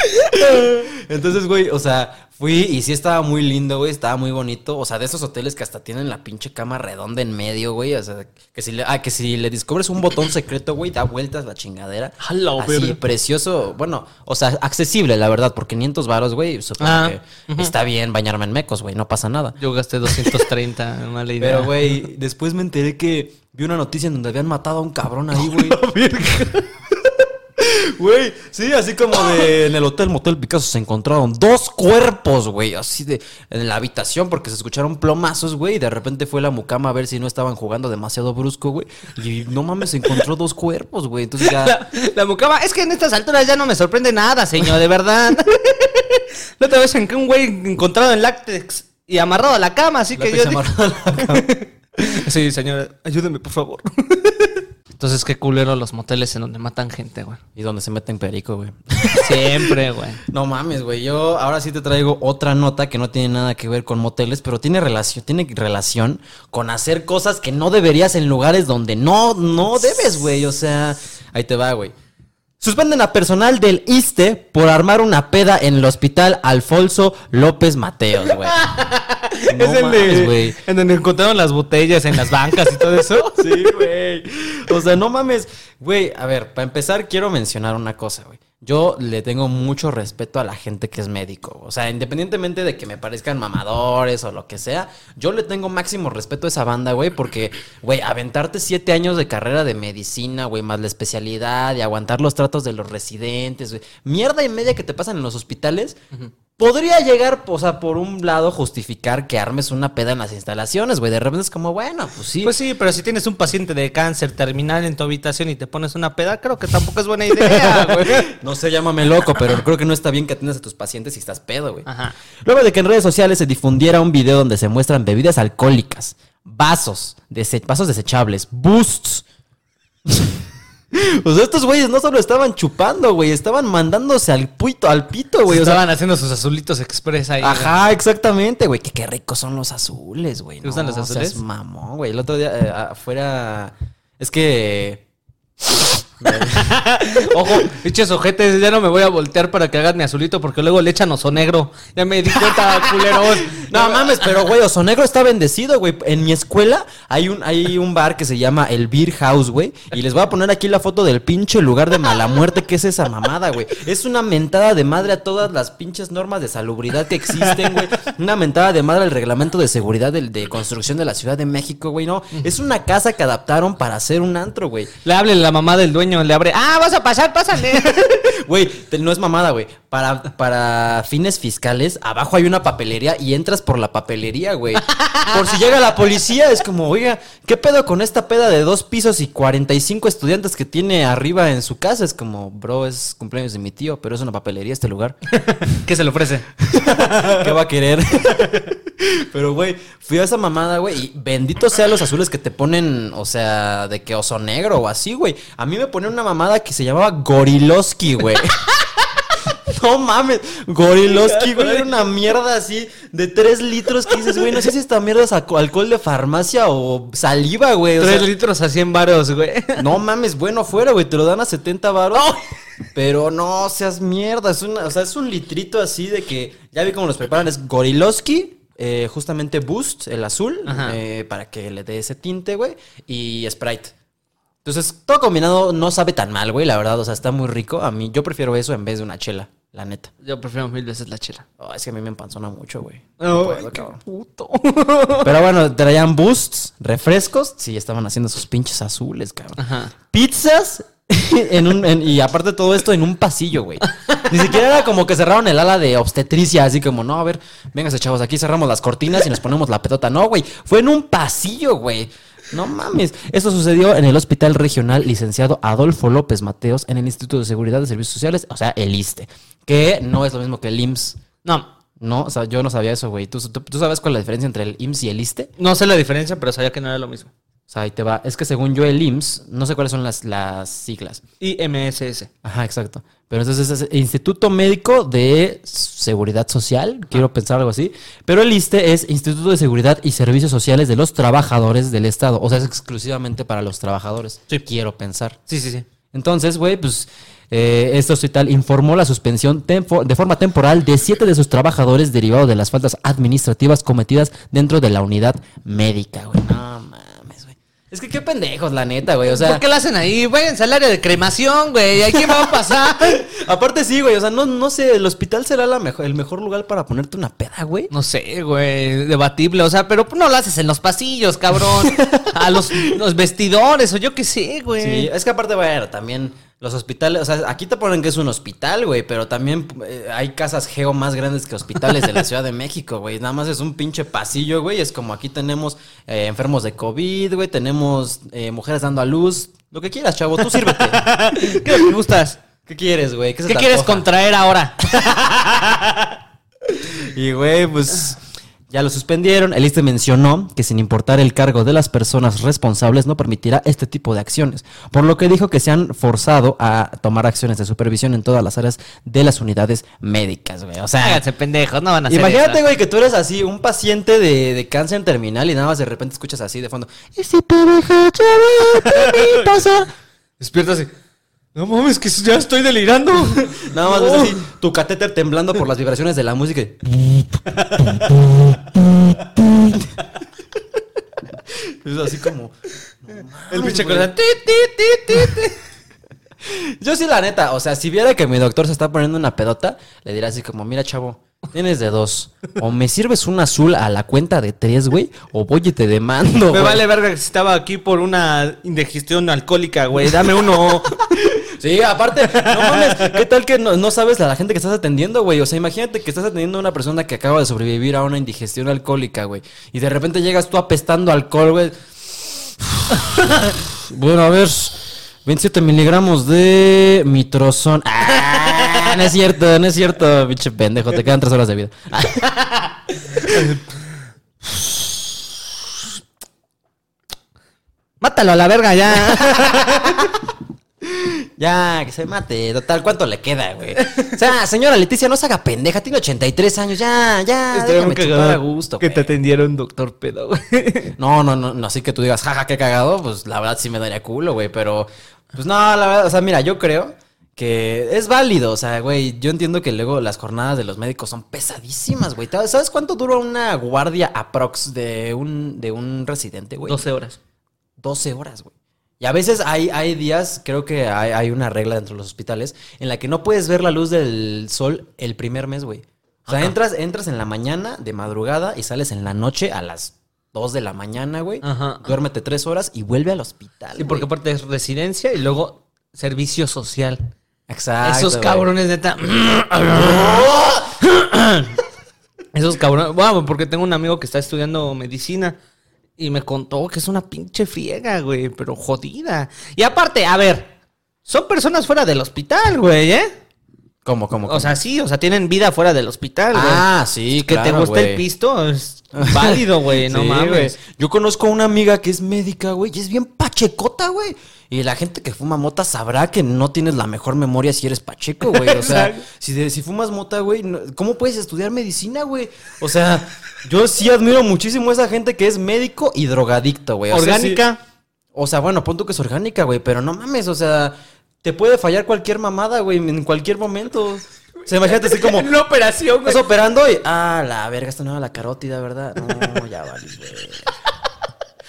Entonces, güey, o sea, fui y sí estaba muy lindo, güey, estaba muy bonito. O sea, de esos hoteles que hasta tienen la pinche cama redonda en medio, güey. O sea, que si le, ah, que si le descubres un botón secreto, güey, da vueltas la chingadera. La Así, verga. precioso. Bueno, o sea, accesible, la verdad, por 500 varos, güey. Supongo Ah, que está bien bañarme en mecos, güey, no pasa nada. Yo gasté 230, mala idea. Pero, güey, después me enteré que vi una noticia en donde habían matado a un cabrón ahí, güey. Güey, sí, así como de en el hotel Motel Picasso se encontraron dos cuerpos, güey, así de en la habitación porque se escucharon plomazos, güey, y de repente fue la mucama a ver si no estaban jugando demasiado brusco, güey, y no mames, se encontró dos cuerpos, güey, entonces ya La, la mucama, es que en estas alturas ya no me sorprende nada, señor, de verdad. la otra vez en que un güey encontrado en láctex y amarrado a la cama, así que yo. dije- amarrado a la cama. Sí, señor, ayúdeme, por favor. Entonces, qué culero los moteles en donde matan gente, güey. y donde se meten perico, güey. Siempre, güey. No mames, güey. Yo ahora sí te traigo otra nota que no tiene nada que ver con moteles, pero tiene relación, tiene relación con hacer cosas que no deberías en lugares donde no, no debes, güey. O sea, ahí te va, güey. Suspenden a personal del ISTE por armar una peda en el hospital Alfonso López Mateos, güey. No es el mames, de, güey. en donde encontraron las botellas en las bancas y todo eso. Sí, güey. O sea, no mames. Güey, a ver, para empezar quiero mencionar una cosa, güey. Yo le tengo mucho respeto a la gente que es médico. O sea, independientemente de que me parezcan mamadores o lo que sea, yo le tengo máximo respeto a esa banda, güey, porque, güey, aventarte siete años de carrera de medicina, güey, más la especialidad y aguantar los tratos de los residentes, güey. Mierda y media que te pasan en los hospitales. Podría llegar, o sea, por un lado, justificar que armes una peda en las instalaciones, güey. De repente es como, bueno, pues sí. Pues sí, pero si tienes un paciente de cáncer terminal en tu habitación y te pones una peda, creo que tampoco es buena idea, güey. No sé, llámame loco, pero creo que no está bien que atiendas a tus pacientes si estás pedo, güey. Ajá. Luego de que en redes sociales se difundiera un video donde se muestran bebidas alcohólicas, vasos, dese- vasos desechables, boosts. o sea, estos güeyes no solo estaban chupando, güey, estaban mandándose al pito, al pito, güey. O sea, Estaban haciendo sus azulitos express ahí. güey. Ajá, exactamente, güey. Que qué ricos son los azules, güey. ¿Te gustan los azules? seas mamón, güey. El otro día eh, afuera. Es que. Ojo, pinches ojetes, ya no me voy a voltear para que hagan mi azulito porque luego le echan oso negro. Ya me di cuenta, culeros. No mames, pero güey, Oso Negro está bendecido, güey. En mi escuela hay un, hay un bar que se llama el Beer House, güey. Y les voy a poner aquí la foto del pinche lugar de mala muerte que es esa mamada, güey. Es una mentada de madre a todas las pinches normas de salubridad que existen, güey. Una mentada de madre al reglamento de seguridad del- de, construcción de la Ciudad de México, güey. No, es una casa que adaptaron para hacer un antro, güey. Le hable la mamá del dueño, le abre. Ah, vas a pasar, pásale. Güey, no es mamada, güey. Para, para fines fiscales, abajo hay una papelería y entras por la papelería, güey. Por si llega la policía, es como, oiga, ¿qué pedo con esta peda de dos pisos y 45 estudiantes que tiene arriba en su casa? Es como, bro, es cumpleaños de mi tío, pero es una papelería este lugar. ¿Qué se le ofrece? ¿Qué va a querer? Pero, güey, fui a esa mamada, güey, y bendito sean los azules que te ponen, o sea, de que oso negro o así, güey. A mí me ponían una mamada que se llamaba Goriloski, güey. No mames, Goriloski, güey, era una mierda así de 3 litros que dices, güey, no sé si esta mierda es alco- alcohol de farmacia o saliva, güey. O Tres sea, litros a 100 varos, güey. no mames, bueno fuera, güey, te lo dan a 70 baros. Pero no seas mierda, es una, o sea, es un litrito así de que ya vi cómo los preparan, es Goriloski, eh, justamente Boost, el azul, eh, para que le dé ese tinte, güey, y Sprite. Entonces, todo combinado no sabe tan mal, güey, la verdad, o sea, está muy rico. A mí, yo prefiero eso en vez de una chela, la neta. Yo prefiero mil veces la chela. Oh, es que a mí me empanzona mucho, güey. No puedo, qué puto. Pero bueno, traían boosts, refrescos. Sí, estaban haciendo sus pinches azules, cabrón. Ajá. Pizzas en un, en- y aparte todo esto en un pasillo, güey. Ni siquiera era como que cerraron el ala de obstetricia, así como, no, a ver, véngase chavos, aquí cerramos las cortinas y nos ponemos la petota. No, güey, fue en un pasillo, güey. No mames. Esto sucedió en el Hospital Regional Licenciado Adolfo López Mateos en el Instituto de Seguridad de Servicios Sociales, o sea, el ISTE, que no es lo mismo que el IMSS. No, No, o sea, yo no sabía eso, güey. ¿Tú, tú, tú sabes cuál es la diferencia entre el IMSS y el ISTE? no sé la diferencia, pero sabía que no era lo mismo. O sea, ahí te va. Es que según yo, el IMSS, no sé cuáles son las, las siglas. IMSS. Ajá, exacto. Pero entonces es Instituto Médico de Seguridad Social, quiero pensar algo así. Pero el ISTE es Instituto de Seguridad y Servicios Sociales de los Trabajadores del Estado. O sea, es exclusivamente para los trabajadores. Sí. Quiero pensar. Sí, sí, sí. Entonces, güey, pues eh, este hospital informó la suspensión de forma temporal de siete de sus trabajadores derivado de las faltas administrativas cometidas dentro de la unidad médica, güey. No mames, güey. Es que qué pendejos, la neta, güey. O sea, ¿Por qué lo hacen ahí? Váyanse al área de cremación, güey. ¿A quién va a pasar? aparte sí, güey. O sea, no, no sé, el hospital será la mejor, el mejor lugar para ponerte una peda, güey. No sé, güey, debatible, o sea, pero no lo haces en los pasillos, cabrón. A los, los vestidores, o yo qué sé, güey. Sí, es que aparte, bueno, también los hospitales, o sea, aquí te ponen que es un hospital, güey, pero también eh, hay casas geo más grandes que hospitales de la Ciudad de México, güey. Nada más es un pinche pasillo, güey. Es como aquí tenemos eh, enfermos de COVID, güey, tenemos eh, mujeres dando a luz. Lo que quieras, chavo, tú sírvete. ¿Qué te gustas? ¿Qué quieres, güey? ¿Qué te quieres contraer ahora? Y, güey, pues ya lo suspendieron. El ISTE mencionó que sin importar el cargo de las personas responsables no permitirá este tipo de acciones, por lo que dijo que se han forzado a tomar acciones de supervisión en todas las áreas de las unidades médicas, güey. O sea, Háganse pendejos, no van a hacer imagínate, eso. güey, que tú eres así, un paciente de, de cáncer terminal y nada más de repente escuchas así de fondo. Y si te ¿qué pasa? No mames, que ya estoy delirando. Nada más ves No. así, tu catéter temblando por las vibraciones de la música. es así como. El pinche ti. Yo sí, la neta, o sea, si viera que mi doctor se está poniendo una pedota, le diría así como, mira, chavo, tienes de dos. O me sirves un azul a la cuenta de tres, güey, o voy y te demando. Me güey". vale verga que si estaba aquí por una indigestión alcohólica, güey. Dame uno. Sí, aparte, no mames, ¿qué tal que no, no sabes a la gente que estás atendiendo, güey? O sea, imagínate que estás atendiendo a una persona que acaba de sobrevivir a una indigestión alcohólica, güey. Y de repente llegas tú apestando alcohol, güey. bueno, a ver, 27 miligramos de mitrozón. Ah, no es cierto, no es cierto, pinche pendejo, te quedan tres horas de vida. Mátalo a la verga ya. Ya, que se mate. Total, ¿cuánto le queda, güey? O sea, señora Leticia, no se haga pendeja. Tiene 83 años. Ya, ya. Déjame chupar a gusto, Que güey. te atendieron doctor pedo, güey. No, no, no, no. Así que tú digas, jaja, qué cagado. Pues la verdad sí me daría culo, güey. Pero, pues no, la verdad, o sea, mira, yo creo que es válido. O sea, güey, yo entiendo que luego las jornadas de los médicos son pesadísimas, güey. ¿Sabes cuánto dura una guardia aprox de un, de un residente, güey? 12 horas. 12 horas, güey. Y a veces hay, hay días, creo que hay, hay una regla dentro de los hospitales, en la que no puedes ver la luz del sol el primer mes, güey. O sea, entras, entras en la mañana de madrugada y sales en la noche a las 2 de la mañana, güey. Ajá. Duérmete 3 horas y vuelve al hospital. Sí, porque güey. aparte es residencia y luego servicio social. Exacto. Esos cabrones, neta. Esos cabrones. Bueno, porque tengo un amigo que está estudiando medicina y me contó que es una pinche friega, güey, pero jodida. Y aparte, a ver, son personas fuera del hospital, güey, ¿eh? ¿Cómo, cómo, O sea, sí, o sea, tienen vida fuera del hospital, güey. Ah, sí, que te güey. el pisto es válido, güey, no Sí, mames. güey. Yo conozco a una amiga que es médica, güey, y es bien pachecota, güey. Y la gente que fuma mota sabrá que no tienes la mejor memoria si eres pacheco, güey. O sea, si, de- si fumas mota, güey, ¿cómo puedes estudiar medicina, güey? O sea, yo sí admiro muchísimo a esa gente que es médico y drogadicto, güey. O sea, sí- Orgánica. o sea, bueno, pon tú que es orgánica, güey, pero no mames, o sea, te puede fallar cualquier mamada, güey, en cualquier momento. O sea, imagínate así como... Una operación, güey. Estás operando y. Ah, la verga, esta no era la carótida, ¿verdad? No, ya vale,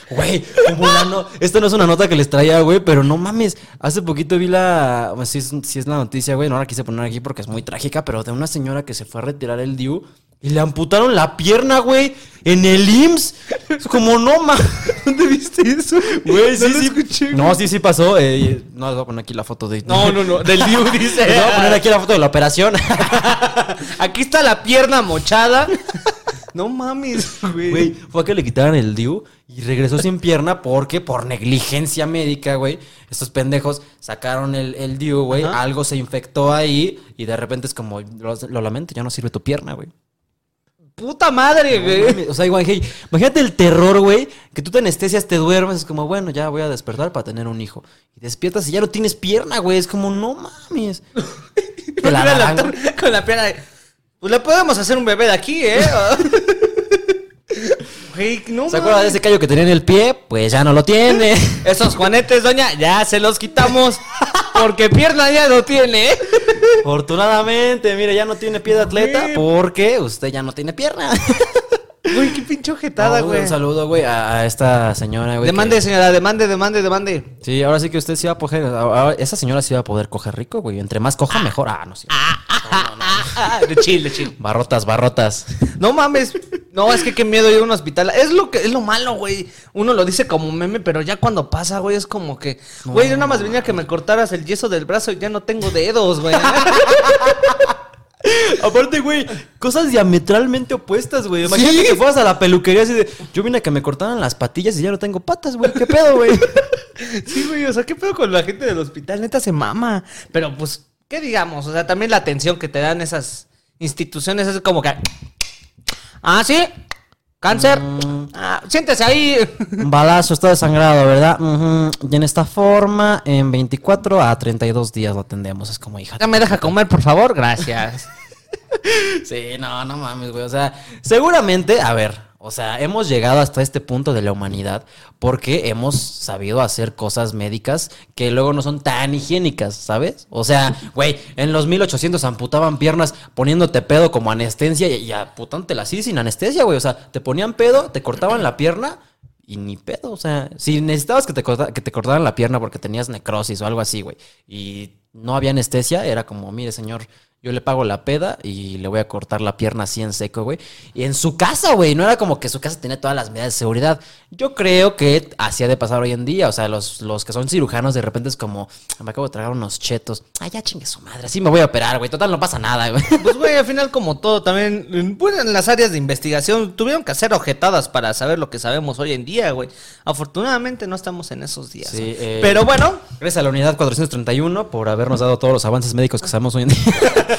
güey. Güey, no. Esta no es una nota que les traía, güey, pero no mames. Hace poquito vi la. Bueno, sí, es, sí es la noticia, güey. No la quise poner aquí porque es muy trágica, pero de una señora que se fue a retirar el DIU y le amputaron la pierna, güey, en el IMSS. Es como, no mames. ¿Dónde viste eso? Güey, sí, No sí. escuché, no, sí, sí pasó. eh, no, les voy a poner aquí la foto de. No, no, no. Del Diu dice. Les voy a poner aquí la foto de la operación. Aquí está la pierna mochada. No mames, güey. Güey, fue a que le quitaran el DIU y regresó sin pierna porque por negligencia médica, güey, estos pendejos sacaron el, el DIU, güey, algo se infectó ahí y de repente es como, lo, lo lamento, ya no sirve tu pierna, güey. Puta madre, güey. O sea, igual, hey, imagínate el terror, güey, que tú te anestesias, te duermes, es como, bueno, ya voy a despertar para tener un hijo. Y despiertas y ya no tienes pierna, güey, es como, no mames. Te la con la pierna de, Pues le podemos hacer un bebé de aquí, ¿eh? No ¿Se acuerda de ese callo que tenía en el pie? Pues ya no lo tiene. Esos juanetes, doña, ya se los quitamos. Porque pierna ya no tiene. Afortunadamente, mire, ya no tiene pie de atleta porque usted ya no tiene pierna. Güey, qué pinche ojetada, No, güey. Un saludo, güey, a, esta señora, güey. demande, que- señora, demande, demande, demande. Sí, ahora sí que usted sí va a poder. esa señora sí va a poder coger rico, güey. Entre más coja, mejor. Ah, no sé. Ah, de chill, de chill. Barrotas, barrotas. No mames. No, es que qué miedo ir a un hospital. Es lo que es lo malo, güey. Uno lo dice como meme, pero ya cuando pasa, güey, es como que, güey, yo nada más venía a que me cortaras el yeso del brazo y ya no tengo dedos, güey. Aparte, güey, cosas diametralmente opuestas, güey. Imagínate Sí. que fueras a la peluquería así de. Yo vine a que me cortaran las patillas y ya no tengo patas, güey. ¿Qué pedo, güey? Sí, güey, o sea, ¿qué pedo con la gente del hospital? Neta se mama. Pero pues, ¿qué digamos? O sea, también la atención que te dan esas instituciones es como que. Ah, sí. Cáncer. Ah, siéntese ahí. Balazo, está desangrado, ¿verdad? Y en esta forma, en 24 a 32 días lo atendemos. Es como hija. Ya me deja comer, por favor. Gracias. Sí, no, no mames, güey. O sea, seguramente, a ver, o sea, hemos llegado hasta este punto de la humanidad porque hemos sabido hacer cosas médicas que luego no son tan higiénicas, ¿sabes? O sea, güey, en los 1800 amputaban piernas poniéndote pedo como anestesia y, y así sin anestesia, güey. O sea, te ponían pedo, te cortaban la pierna. Y ni pedo, o sea, si necesitabas que te, que te cortaran la pierna porque tenías necrosis o algo así, güey, y no había anestesia, era como, mire, señor, yo le pago la peda y le voy a cortar la pierna así en seco, güey. Y en su casa, güey, no era como que su casa tenía todas las medidas de seguridad. Yo creo que así ha de pasar hoy en día, o sea, los, los que son cirujanos de repente es como, me acabo de tragar unos chetos, ay, ya chingue su madre, así me voy a operar, güey, total no pasa nada, güey. Pues, güey, al final, como todo, también, en- pues, en las áreas de investigación tuvieron que hacer ojetadas para saber lo que sabemos hoy en día, güey. Afortunadamente no estamos en esos días. Sí, eh, Pero bueno, Gracias a la unidad 431 por habernos dado todos los avances médicos que sabemos hoy en día.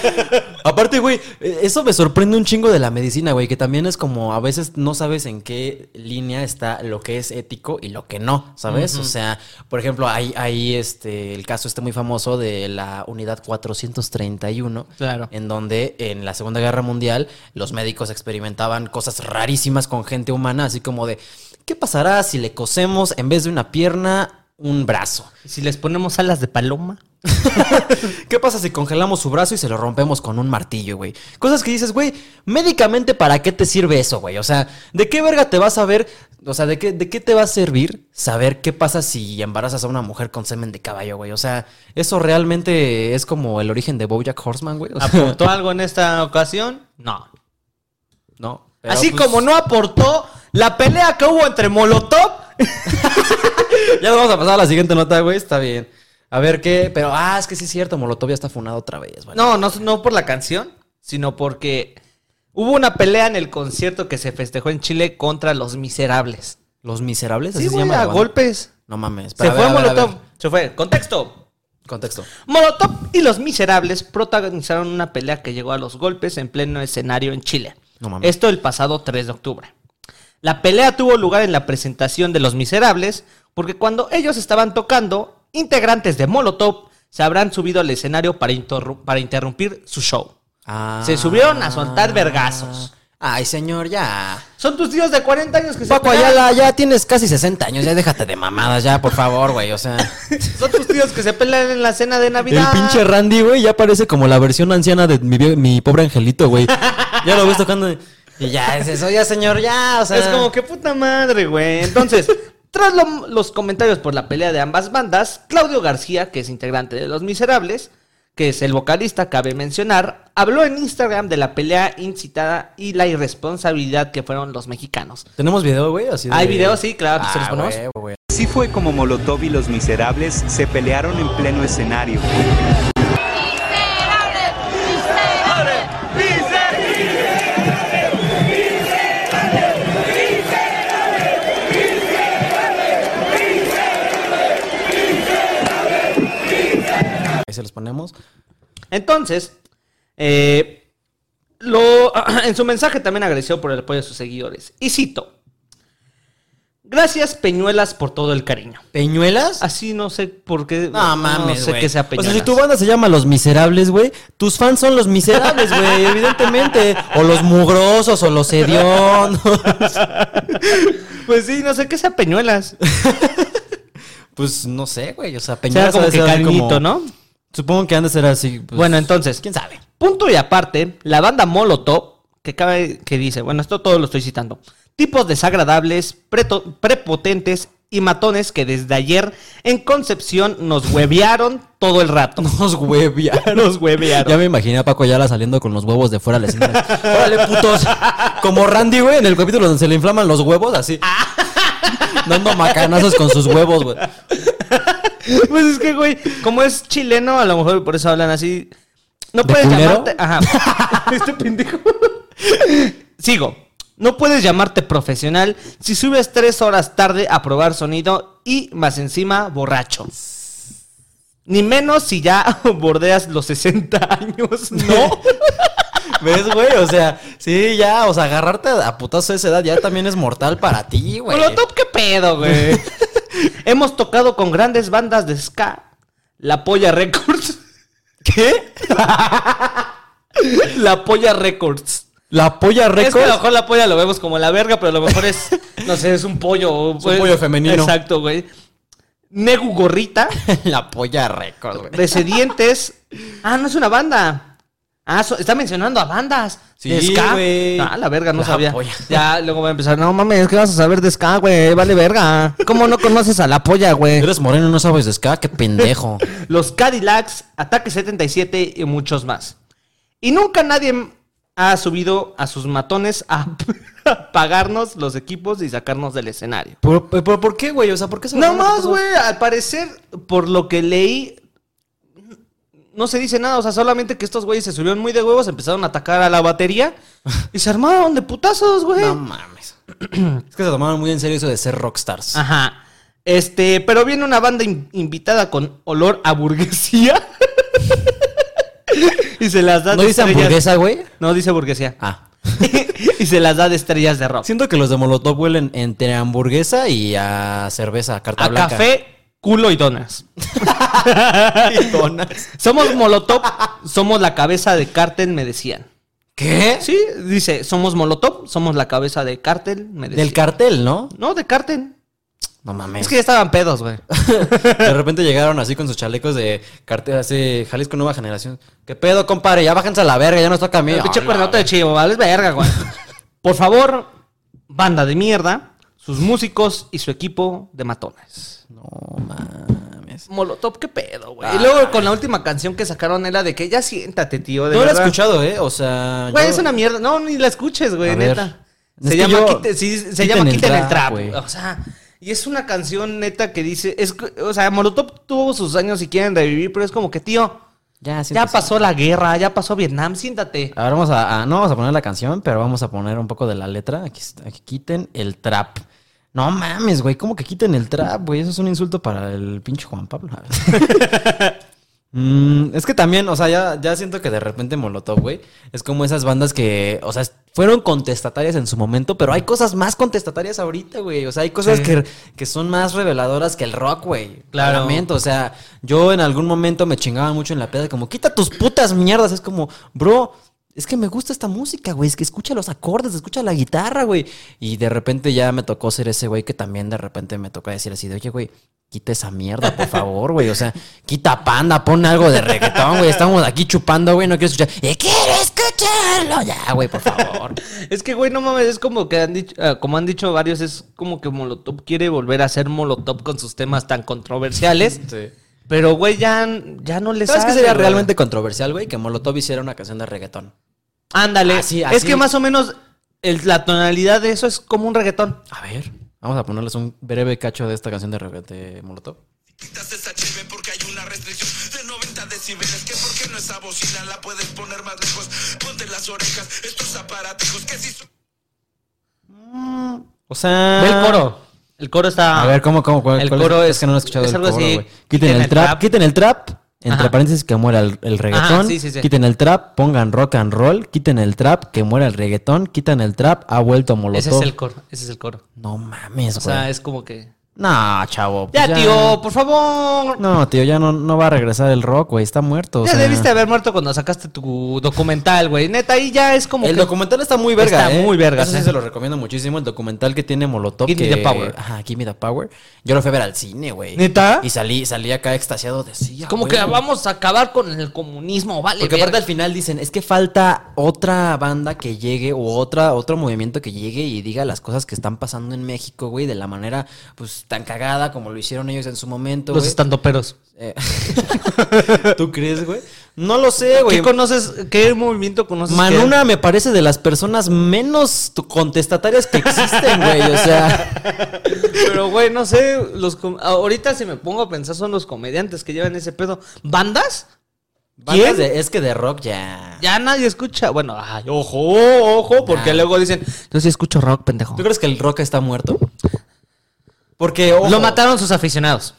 Aparte, güey, eso me sorprende un chingo de la medicina, güey, que también es como a veces no sabes en qué línea está lo que es ético y lo que no, ¿sabes? O sea, por ejemplo, hay, hay este, el caso este muy famoso de la unidad 431, Claro. en donde en la Segunda Guerra Mundial los médicos experimentaban cosas rarísimas con gente humana, así como de, ¿qué pasará si le cosemos en vez de una pierna un brazo? si les ponemos alas de paloma. ¿Qué pasa si congelamos su brazo y se lo rompemos con un martillo, güey? Cosas que dices, güey, médicamente, ¿para qué te sirve eso, güey? O sea, ¿de qué verga te vas a ver? O sea, ¿de qué, ¿de qué te va a servir saber qué pasa si embarazas a una mujer con semen de caballo, güey? O sea, eso realmente es como el origen de Bojack Horseman, güey. O sea, ¿Aportó algo en esta ocasión? No. no. Así pues, como no aportó la pelea que hubo entre Molotov. Ya vamos a pasar a la siguiente nota, güey. Está bien. A ver qué. Pero, ah, es que sí es cierto, Molotov ya está funado otra vez, güey. No, no, no por la canción, sino porque hubo una pelea en el concierto que se festejó en Chile contra los miserables. Los miserables, así Sí, se güey, llama. la a banda? golpes. No mames. Se Pero a fue ver, a ver, a ver. Molotov. Se fue. Contexto. Contexto. Molotov y los miserables protagonizaron una pelea que llegó a los golpes en pleno escenario en Chile. No mames. Esto el pasado 3 de octubre. La pelea tuvo lugar en la presentación de los miserables porque cuando ellos estaban tocando, integrantes de Molotov se habrán subido al escenario para, interru- para interrumpir su show. Ah. Se subieron a soltar vergazos. Ay, señor, ya. Son tus tíos de 40 años que se Paco pelean. Ayala, ya tienes casi 60 años, ya déjate de mamadas, ya, por favor, güey, o sea. Son tus tíos que se pelean en la cena de El Navidad. pinche Randy, güey, ya parece como la versión anciana de mi, mi pobre angelito, güey. Ya lo ves tocando. Y ya es eso, ya, señor, ya, o sea. Es como que puta madre, güey. Entonces, tras lo- los comentarios por la pelea de ambas bandas, Claudio García, que es integrante de Los Miserables, que es el vocalista, cabe mencionar, habló en Instagram de la pelea incitada y la irresponsabilidad que fueron los mexicanos. ¿Tenemos video, güey? Así de- ¿Hay video? Sí, claro, Ah, se los ponemos. güey, güey. Así fue como Molotov y los miserables se pelearon en pleno escenario. Ahí se los ponemos. Entonces, eh, lo, en su mensaje también agradeció por el apoyo de sus seguidores. Y cito. Gracias, Peñuelas, por todo el cariño. ¿Peñuelas? Así no sé por qué. No mames, No sé qué sea O Peñuelas. sea, si tu banda se llama Los Miserables, güey, tus fans son los miserables, güey, evidentemente. O los mugrosos, o los hediondos. Pues sí, no sé qué sea Peñuelas. Pues no sé, güey. O sea, Sea Peñuelas como ha de que cariñito, como- ¿no? Supongo que han de ser así. pues, bueno, entonces. ¿Quién sabe? Punto y aparte, la banda Molotov, que cabe que dice, bueno, esto todo lo estoy citando. Tipos desagradables, preto- prepotentes y matones que desde ayer en Concepción nos huevearon todo el rato. Nos huevearon. Nos huevearon. Ya me imaginé a Paco Yala saliendo con los huevos de fuera al escenario. Órale, putos. Como Randy, güey, en el capítulo donde se le inflaman los huevos, así. Dando macanazos con sus huevos, güey. Pues es que, güey, como es chileno, a lo mejor por eso hablan así. No ¿De puedes culero? llamarte. Ajá. este pendejo. Sigo. No puedes llamarte profesional si subes tres horas tarde a probar sonido y más encima borracho. Ni menos si ya bordeas los 60 años, ¿no? ¿Ves, güey? O sea, sí, ya, o sea, agarrarte a putazos a esa edad ya también es mortal para ti, güey. Molotov, ¿qué pedo, güey? Hemos tocado con grandes bandas de ska. La Polla Records. ¿Qué? La Polla Records. La polla Es que a lo mejor la polla lo vemos como la verga, pero a lo mejor es, no sé, es un pollo. Es un pollo femenino. Exacto, güey. Negu Gorrita, La polla récord, güey. Descendientes. Ah, no es una banda. Ah, so- está mencionando a bandas. Sí, de ska. güey. Ah, la verga, no La sabía. polla. Ya, luego voy a empezar. No mames, ¿qué vas a saber de ska, güey? Vale verga. ¿Cómo no conoces a la polla, güey? Eres moreno y no sabes de ska, qué pendejo. Los Cadillacs, Ataque 77 y muchos más. Y nunca nadie ha subido a sus matones a pagarnos los equipos y sacarnos del escenario. ¿Por, por, por qué, güey? O sea, ¿por qué se No más, güey, al parecer, por lo que leí, no se dice nada, o sea, solamente que estos güeyes se subieron muy de huevos, empezaron a atacar a la batería y se armaron de putazos, güey. No mames. es que se tomaron muy en serio eso de ser rockstars. Ajá. Este, pero viene una banda in- invitada con olor a burguesía. y se las da ¿No de dice estrellas- hamburguesa, güey? No dice burguesía. Ah. y se las da de estrellas de rock. Siento que los de Molotov huelen entre hamburguesa y a cerveza, carta A blanca. café, culo y donas. y donas. Somos Molotov, somos la cabeza de cártel, me decían. ¿Qué? Sí, dice, somos Molotov, somos la cabeza de cártel, me decían. Del cartel, ¿no? No, de cártel. No mames. Es que ya estaban pedos, güey. De repente llegaron así con sus chalecos de cartel, así, Jalisco Nueva Generación. ¿Qué pedo, compadre? Ya bájense a la verga, ya nos toca a mí. Pinche cuernote de chivo, vales verga, güey. Por favor, banda de mierda, sus músicos y su equipo de matones. No mames. Molotov, qué pedo, güey. Y luego con la última canción que sacaron era de que ya siéntate, tío. De No lo he verdad. escuchado, ¿eh? O sea. Güey, yo- es una mierda. No, ni la escuches, güey, A ver. neta. Es Se que llama, yo- Quite- sí, se Quiten llama el Quiten el Trap, Trap. güey. O sea, y es una canción neta que dice. Es, que- o sea, Molotov tuvo sus años y quieren revivir, pero es como que, tío, Ya, ya siéntese. pasó la guerra, ya pasó Vietnam, siéntate. A ver, vamos a, a- No vamos a poner la canción, pero vamos a poner un poco de la letra. Aquí, está, aquí quiten el trap. No mames, güey. ¿Cómo que quiten el trap, güey? Eso es un insulto para el pinche Juan Pablo. Mm, es que también, o sea, ya, ya siento que de repente Molotov, güey, es como esas bandas que, o sea, fueron contestatarias en su momento, pero hay cosas más contestatarias ahorita, güey. O sea, hay cosas Sí. que, que son más reveladoras que el rock, güey. Claro. Lamento, O sea, yo en algún momento me chingaba mucho en la peda, como, quita tus putas mierdas. Es como, bro, es que me gusta esta música, güey. Es que escucha los acordes, escucha la guitarra, güey. Y de repente ya me tocó ser ese güey que también de repente me toca decir así de, oye, güey, quita esa mierda, por favor, güey. O sea, quita panda, pon algo de reggaetón, güey. Estamos aquí chupando, güey, no quiero escuchar. Y quiero escucharlo ya, güey, por favor. Es que, güey, no mames, es como que han dicho, ah, como han dicho varios, es como que Molotov quiere volver a ser Molotov con sus temas tan controversiales. Sí. Pero, güey, ya, ya no les ¿Sabes qué sería realmente controversial, güey? Que Molotov hiciera una canción de reggaetón. Ándale. Así, Es que más o menos el- la tonalidad de eso es como un reggaetón. A ver, vamos a ponerles un breve cacho de esta canción de, regga- de Molotov. Quitas esa chévere porque hay una restricción de 90 decibeles Que por qué no esa bocina la puedes poner más lejos Ponte las orejas, estos aparatijos que si son O sea. Ve el coro. El coro está. A ver, ¿cómo, cómo? cuál- El cuál coro es, es- que no lo he escuchado es el algo coro, así, güey. Quiten, el trap, quiten el trap. Entre Ajá. paréntesis, que muera el, el reggaetón, sí, sí, sí. quiten el trap, pongan rock and roll, quiten el trap, que muera el reggaetón, quitan el trap, ha vuelto Molotov. Ese es el coro, ese es el coro. No mames, O güey. sea, es como que... No, chavo. pues Ya, tío, por favor. No, tío, ya no, no va a regresar el rock, güey. Está muerto. o ya sea. debiste haber muerto cuando sacaste tu documental, güey. Neta, ahí ya es como El que... documental está muy verga, Está ¿eh? muy verga, Eso sí sí. se lo recomiendo muchísimo. El documental que tiene Molotov. Give me the power. Ajá, Give me the power. Yo lo fui a ver al cine, güey. ¿Neta? Y salí, salí acá extasiado de sí. Como que huevo". vamos a acabar con el comunismo, vale. Porque aparte al final dicen, es que falta otra banda que llegue o otra, otro movimiento que llegue y diga las cosas que están pasando en México, güey, de la manera pues tan cagada como lo hicieron ellos en su momento, Los estandoperos. Eh, ¿Tú crees, güey? No lo sé, güey. ¿Qué conoces? ¿Qué movimiento conoces? Manuna me parece de las personas menos contestatarias que existen, güey. O sea, Pero, güey, no sé. Los com- Ahorita si me pongo a pensar son los comediantes que llevan ese pedo. ¿Bandas? bandas ¿Quién? de- es que de rock ya. Ya nadie escucha. Bueno, ay, ojo, ojo, porque luego dicen, yo sí escucho rock, pendejo. ¿Tú crees que el rock está muerto? Porque, ojo, Lo mataron sus aficionados.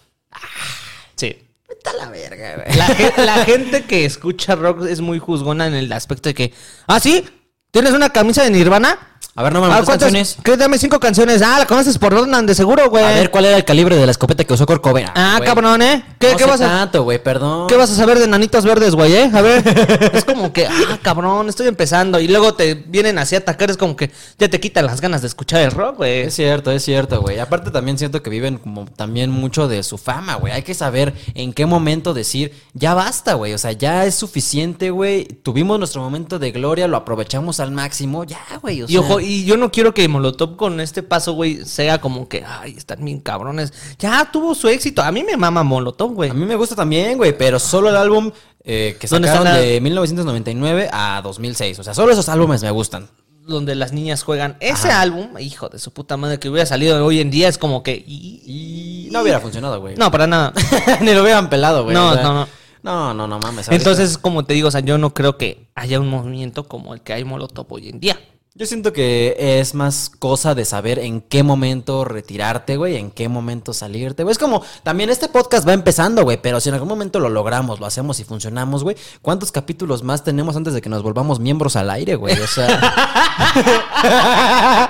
Sí. Vete a la verga, güey. La, la gente que escucha rock es muy juzgona en el aspecto de que, ah, sí, ¿tienes una camisa de Nirvana? A ver, no me Ah, canciones. ¿Qué? Dame cinco canciones. Ah, la conoces por Rodman, de seguro, güey. A ver, ¿cuál era el calibre de la escopeta que usó Corcovera? Ah, güey? cabrón, ¿eh? ¿Qué, no qué sé vas a...? tanto, güey, perdón. ¿Qué vas a saber de nanitos verdes, güey, eh? A ver. Es como que, ah, cabrón, estoy empezando. Y luego te vienen así a atacar. Es como que ya te quitan las ganas de escuchar el rock, güey. Es cierto, es cierto, güey. Aparte también siento que viven como también mucho de su fama, güey. Hay que saber en qué momento decir, ya basta, güey. O sea, ya es suficiente, güey. Tuvimos nuestro momento de gloria, lo aprovechamos al máximo, ya, güey. o Y sea. ojo, y yo no quiero que Molotov con este paso, güey, sea como que, ay, están bien cabrones. Ya tuvo su éxito. A mí me mama Molotov, güey. A mí me gusta también, güey, pero solo el álbum eh, que ¿Dónde sacaron la- de 1999 a 2006. O sea, solo esos álbumes me gustan. Donde las niñas juegan. Ese álbum, hijo de su puta madre, que hubiera salido hoy en día es como que. y- Y no hubiera funcionado, güey. No, para nada. Ni lo hubieran pelado, güey. No, o sea, no, no. No, no, no mames. ahorita- Entonces, como te digo, o sea, yo no creo que haya un movimiento como el que hay Molotov hoy en día. Yo siento que es más cosa de saber en qué momento retirarte, güey, en qué momento salirte, güey. Es como, también este podcast va empezando, güey, pero si en algún momento lo logramos, lo hacemos y funcionamos, güey, ¿cuántos capítulos más tenemos antes de que nos volvamos miembros al aire, güey? O sea...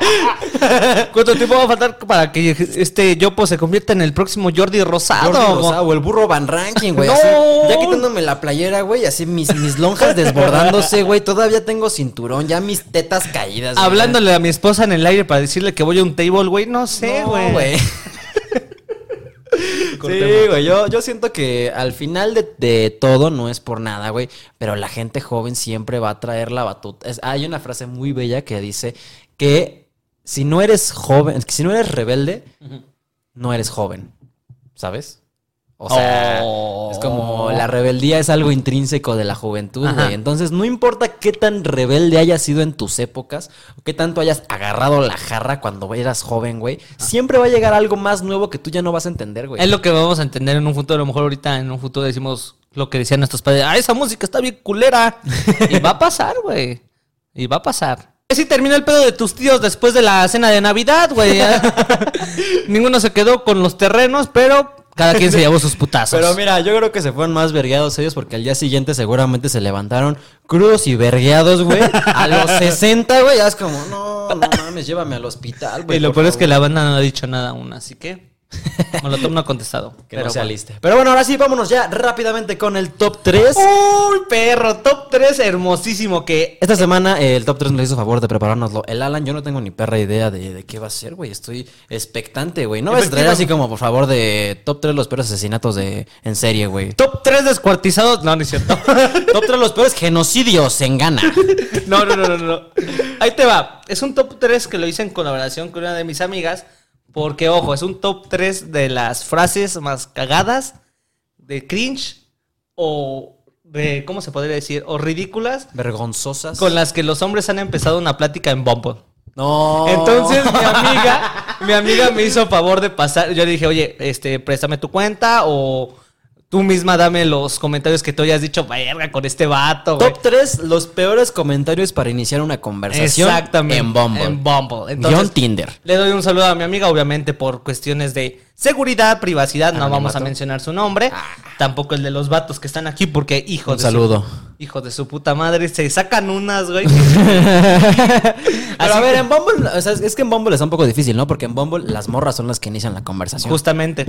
¿Cuánto tiempo va a faltar para que este Yopo se convierta en el próximo Jordi Rosado? Jordi Rosado, o el burro Van Ranking, güey. No. ya quitándome la playera, güey, así mis, mis lonjas desbordándose, güey. Todavía tengo cinturón, ya mis tetas caídas. Güey. Hablándole a mi esposa en el aire para decirle que voy a un table, güey. No sé, No, güey. Sí, güey, yo, yo siento que al final de, de todo no es por nada, güey, pero la gente joven siempre va a traer la batuta. Es- hay una frase muy bella que dice que si no eres joven, que si no eres rebelde, no eres joven, ¿sabes? O sea, Oh. es como la rebeldía es algo intrínseco de la juventud, güey. Entonces, no importa qué tan rebelde hayas sido en tus épocas, o qué tanto hayas agarrado la jarra cuando eras joven, güey, siempre va a llegar algo más nuevo que tú ya no vas a entender, güey. Es lo que vamos a entender en un futuro. A lo mejor ahorita en un futuro decimos lo que decían nuestros padres. Ah, esa música está bien culera. y va a pasar, güey. Y va a pasar. Si terminó el pedo de tus tíos después de la cena de Navidad, güey. Ninguno se quedó con los terrenos, pero cada quien se llevó sus putazos. Pero mira, yo creo que se fueron más vergueados ellos porque al día siguiente seguramente se levantaron crudos y vergueados, güey. A los 60, güey, ya es como, no, no mames, llévame al hospital, güey. y lo por peor es que la favor". banda no ha dicho nada aún, así que Molotov no ha contestado. Que pero no sea lista. Pero bueno, ahora sí, vámonos ya rápidamente con el top 3. Uy, perro, top 3 hermosísimo que Esta semana eh, el top 3 nos hizo favor de preparárnoslo. El Alan, yo no tengo ni perra idea de, de qué va a ser, güey. Estoy expectante, güey. No vas a traer así como, por favor, de top 3 los peores asesinatos de en serie, güey. top 3 descuartizados, no, no es cierto. Top 3 los peores genocidios en Ghana. No, no, no, no, no. Ahí te va. Es un top 3 que lo hice en colaboración con una de mis amigas. Porque, ojo, es un top 3 de las frases más cagadas, de cringe o de, ¿cómo se podría decir? O ridículas Vergonzosas. con las que los hombres han empezado una plática en Bumble. No. Entonces mi amiga, mi amiga me hizo favor de pasar. Yo le dije, oye, este, préstame tu cuenta o tú misma dame los comentarios que tú hayas dicho, verga, con este vato. güey". Top 3 los peores comentarios para iniciar una conversación Exactamente. en Bumble. En Bumble. Guión Entonces, Tinder. le doy un saludo a mi amiga, obviamente por cuestiones de seguridad, privacidad, no vamos a mencionar su nombre, tampoco el de los vatos que están aquí porque hijo Un de saludo. su, hijo de su puta madre se sacan unas, güey. Pero a ver, en Bumble, o sea, es que en Bumble está un poco difícil, ¿no? Porque en Bumble las morras son las que inician la conversación. Justamente.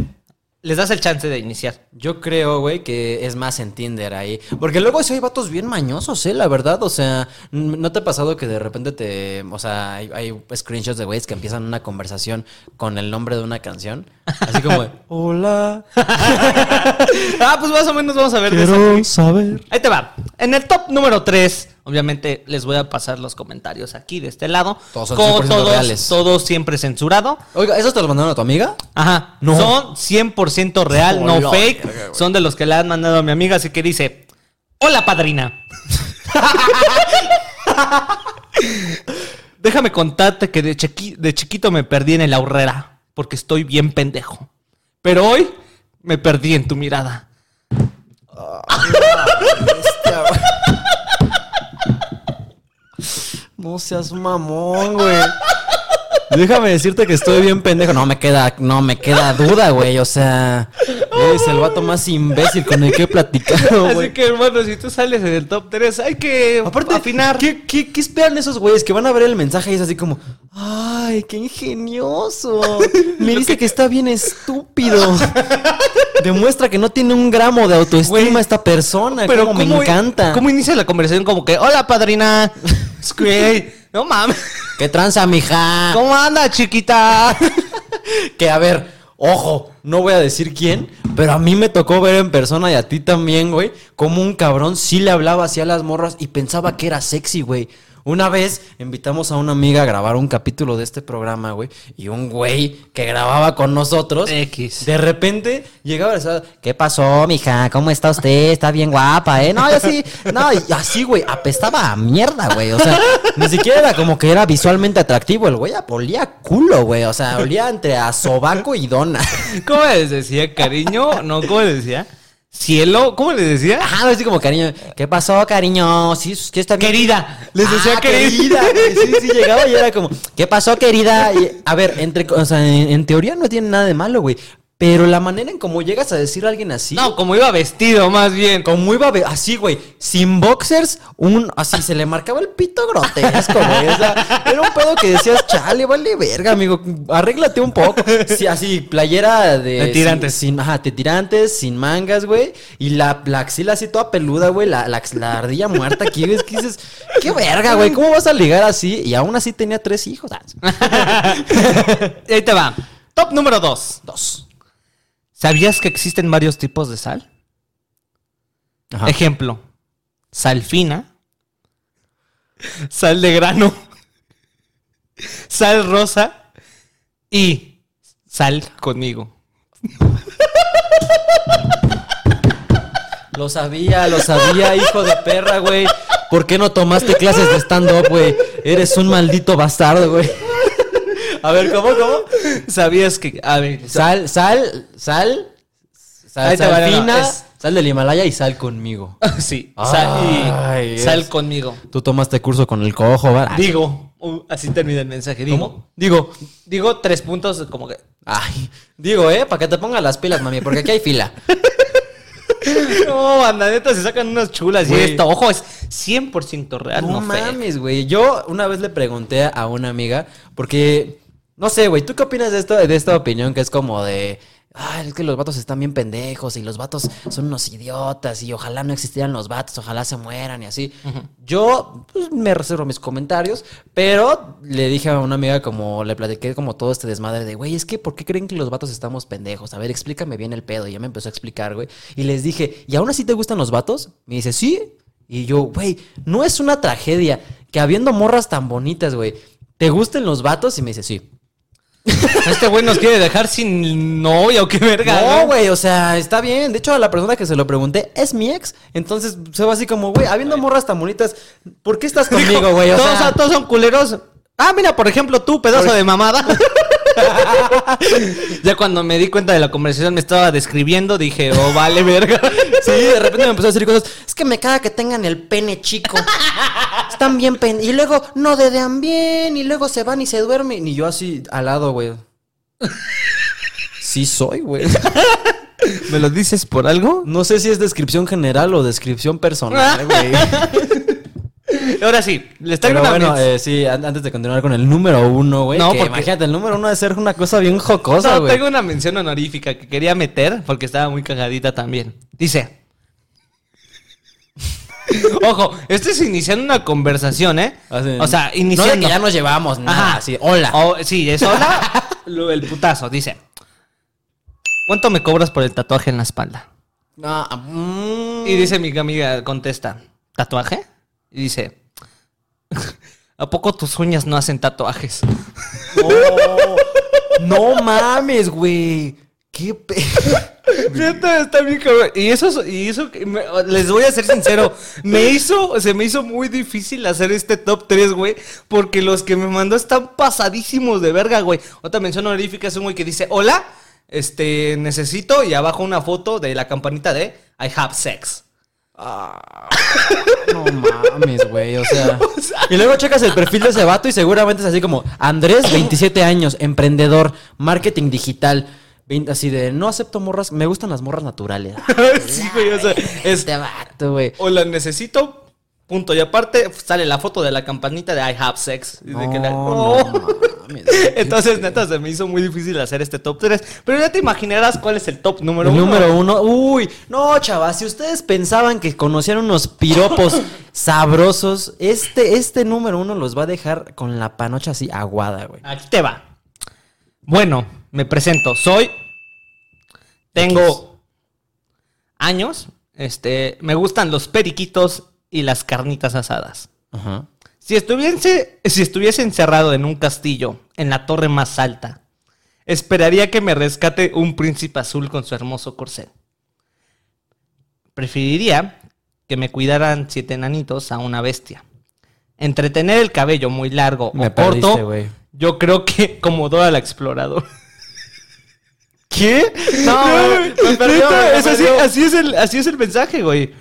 Les das el chance de iniciar. Yo creo, güey, que es más en Tinder ahí. Porque luego sí hay vatos bien mañosos, ¿eh? La verdad, o sea, ¿no te ha pasado que de repente te... O sea, hay, hay screenshots de güeyes que empiezan una conversación con el nombre de una canción? Así como de, hola, Ah, pues más o menos vamos a ver de quiero saber. Ahí te va. En el top número 3, obviamente les voy a pasar los comentarios aquí de este lado. Todos son Como 100% todos, reales. Todo siempre censurado. Oiga, ¿esos te los mandaron a tu amiga? Ajá. No. Son 100% real, no fake. Son de los que le han mandado a mi amiga, así que dice: Hola, padrina. Déjame contarte que de, chiqui- de chiquito me perdí en el ahorrera, porque estoy bien pendejo. Pero hoy me perdí en tu mirada. No seas mamón, güey. Déjame decirte que estoy bien pendejo. No me queda, no me queda duda, güey. O sea, eres el vato más imbécil con el que he platicado, Así que, hermano, si tú sales en el top 3, hay que Aparte, afinar. ¿qué, qué, qué esperan esos güeyes que van a ver el mensaje y es así como, ay, qué ingenioso? Me dice que está bien estúpido. Demuestra que no tiene un gramo de autoestima Güey, esta persona. Pero me encanta. ¿Cómo inicia la conversación? Como que, hola, padrina. Es que, no mames. ¿Qué tranza, mija? ¿Cómo anda, chiquita? Que a ver, ojo, no voy a decir quién, pero a mí me tocó ver en persona y a ti también, güey, como un cabrón sí le hablaba así a las morras y pensaba que era sexy, güey. Una vez invitamos a una amiga a grabar un capítulo de este programa, güey, y un güey que grababa con nosotros, X. de repente llegaba a decir, ¿qué pasó, mija? ¿Cómo está usted? Está bien guapa, ¿eh? No, yo sí, no, y así, güey, apestaba a mierda, güey, o sea, ni siquiera era como que era visualmente atractivo, el güey olía culo, güey, o sea, olía entre a sobaco y dona. ¿Cómo les decía, cariño? No, ¿cómo les decía? Cielo, ¿cómo les decía? Ajá, así como cariño, ¿qué pasó, cariño? Sí, sí está bien. Querida. Les decía Ah, querida. Sí, sí, llegaba y era como, ¿qué pasó, querida? Y, a ver, entre, o sea, en, en teoría no tiene nada de malo, güey. Pero la manera en cómo llegas a decir a alguien así. No, como iba vestido, más bien. Como iba así, güey, sin boxers, un así se le marcaba el pito grotesco, güey. O sea, era un pedo que decías, chale, vale verga, amigo, arréglate un poco. Sí, así, playera de. De tirantes. Sin, sin- ajá, de tirantes, sin mangas, güey. Y la, la axila así toda peluda, güey. La, la, la ardilla muerta aquí, güey. Es que dices, qué verga, güey. ¿Cómo vas a ligar así? Y aún así tenía tres hijos. Ah, Ahí te va. Top número 2. Dos. ¿Sabías que existen varios tipos de sal? Ajá. Ejemplo, sal fina, sal de grano, sal rosa y sal conmigo. Lo sabía, lo sabía, hijo de perra, güey. ¿Por qué no tomaste clases de stand-up, güey? Eres un maldito bastardo, güey. A ver, ¿cómo, cómo? ¿Sabías que... A ver, Sal, sal, sal, sal, sal va, no, no, fina, es- sal del Himalaya y sal conmigo. sí, sal, y Ay, sal es- conmigo. Tú tomaste curso con el cojo, ¿verdad? Digo, uh, así termina el mensaje. Digo, ¿Cómo? Digo, digo tres puntos como que... ay, digo, ¿eh? Para que te pongas las pilas, mami, porque aquí hay fila. No, banda, neta, se sacan unas chulas. Y esto, ojo, es 100% real, no, No mames, güey. Yo una vez le pregunté a una amiga, porque, no sé, güey, ¿tú qué opinas de esto, de esta opinión que es como de, ay, es que los vatos están bien pendejos y los vatos son unos idiotas y ojalá no existieran los vatos, ojalá se mueran y así? Yo pues, me reservo mis comentarios, pero le dije a una amiga como, le platiqué como todo este desmadre de, güey, es que ¿por qué creen que los vatos estamos pendejos? A ver, explícame bien el pedo. Y ya me empezó a explicar, güey. Y les dije, ¿y aún así te gustan los vatos? Me dice, sí. Y yo, güey, no es una tragedia que habiendo morras tan bonitas, güey, ¿te gusten los vatos? Y me dice, sí. Este güey nos quiere dejar sin novia o qué verga. No, güey, o sea, está bien. De hecho, a la persona que se lo pregunté es mi ex. Entonces se va así como, güey, habiendo morras tan bonitas, ¿por qué estás conmigo, güey? O todos, sea, todos son culeros. Ah, mira, por ejemplo, tú, pedazo de mamada. ya cuando me di cuenta de la conversación me estaba describiendo, dije, oh, vale, verga. Sí, de repente me empezó a decir cosas. Es que me caga que tengan el pene chico. Están bien pen... Y luego no dedean bien. Y luego se van y se duermen. Y yo así al lado, güey. Sí soy, güey. ¿Me lo dices por algo? No sé si es descripción general o descripción personal, güey. Ahora sí, les traigo Pero una bueno, eh, sí, an- antes de continuar con el número uno, güey. No, que porque- Imagínate, el número uno de ser una cosa bien jocosa, No, güey. tengo una mención honorífica que quería meter porque estaba muy cagadita también. Dice. Ojo, esto es iniciando una conversación, ¿eh? Así- O sea, No de iniciando. que ya nos llevamos, nada. Ajá. Así, hola. O- sí, es hola. lo- el putazo, dice. ¿Cuánto me cobras por el tatuaje en la espalda? No, mm. Y dice mi amiga, contesta, ¿tatuaje? Y dice, ¿a poco tus uñas no hacen tatuajes? No mames, güey. Qué pe... Neta, está bien cabrón. Y eso, es- y eso me- les voy a ser sincero, me hizo, se me hizo muy difícil hacer este top 3, güey, porque los que me mandó están pasadísimos de verga, güey. Otra mención honorífica es un güey que dice, hola, este, necesito, y abajo una foto de la campanita de I have sex. No mames, güey. O sea. Y luego checas el perfil de ese vato y seguramente es así como Andrés, 27 años, emprendedor, marketing digital. Así de, no acepto morras, me gustan las morras naturales. sí, güey, o sea, es, Este vato, güey. hola, necesito, punto. Y aparte sale la foto de la campanita de I have sex. Y de que la- No, no mames. Entonces, neta, se me hizo muy difícil hacer este top 3. Pero ya te imaginarás cuál es el top número El uno. número uno. Uy, no, chavas, si ustedes pensaban que conocían unos piropos sabrosos, este, este número uno los va a dejar con la panocha así aguada, güey. Aquí te va. Bueno, me presento. Soy. Tengo años. Este. Me gustan los periquitos y las carnitas asadas. Ajá. Si estuviese, si estuviese encerrado en un castillo, en la torre más alta, esperaría que me rescate un príncipe azul con su hermoso corcel. Preferiría que me cuidaran siete enanitos a una bestia. Entretener el cabello muy largo Me o corto, yo creo que como Dora la explorador. ¿Qué? No, güey, me perdió, Neta, me es así, es el, así es el mensaje, güey.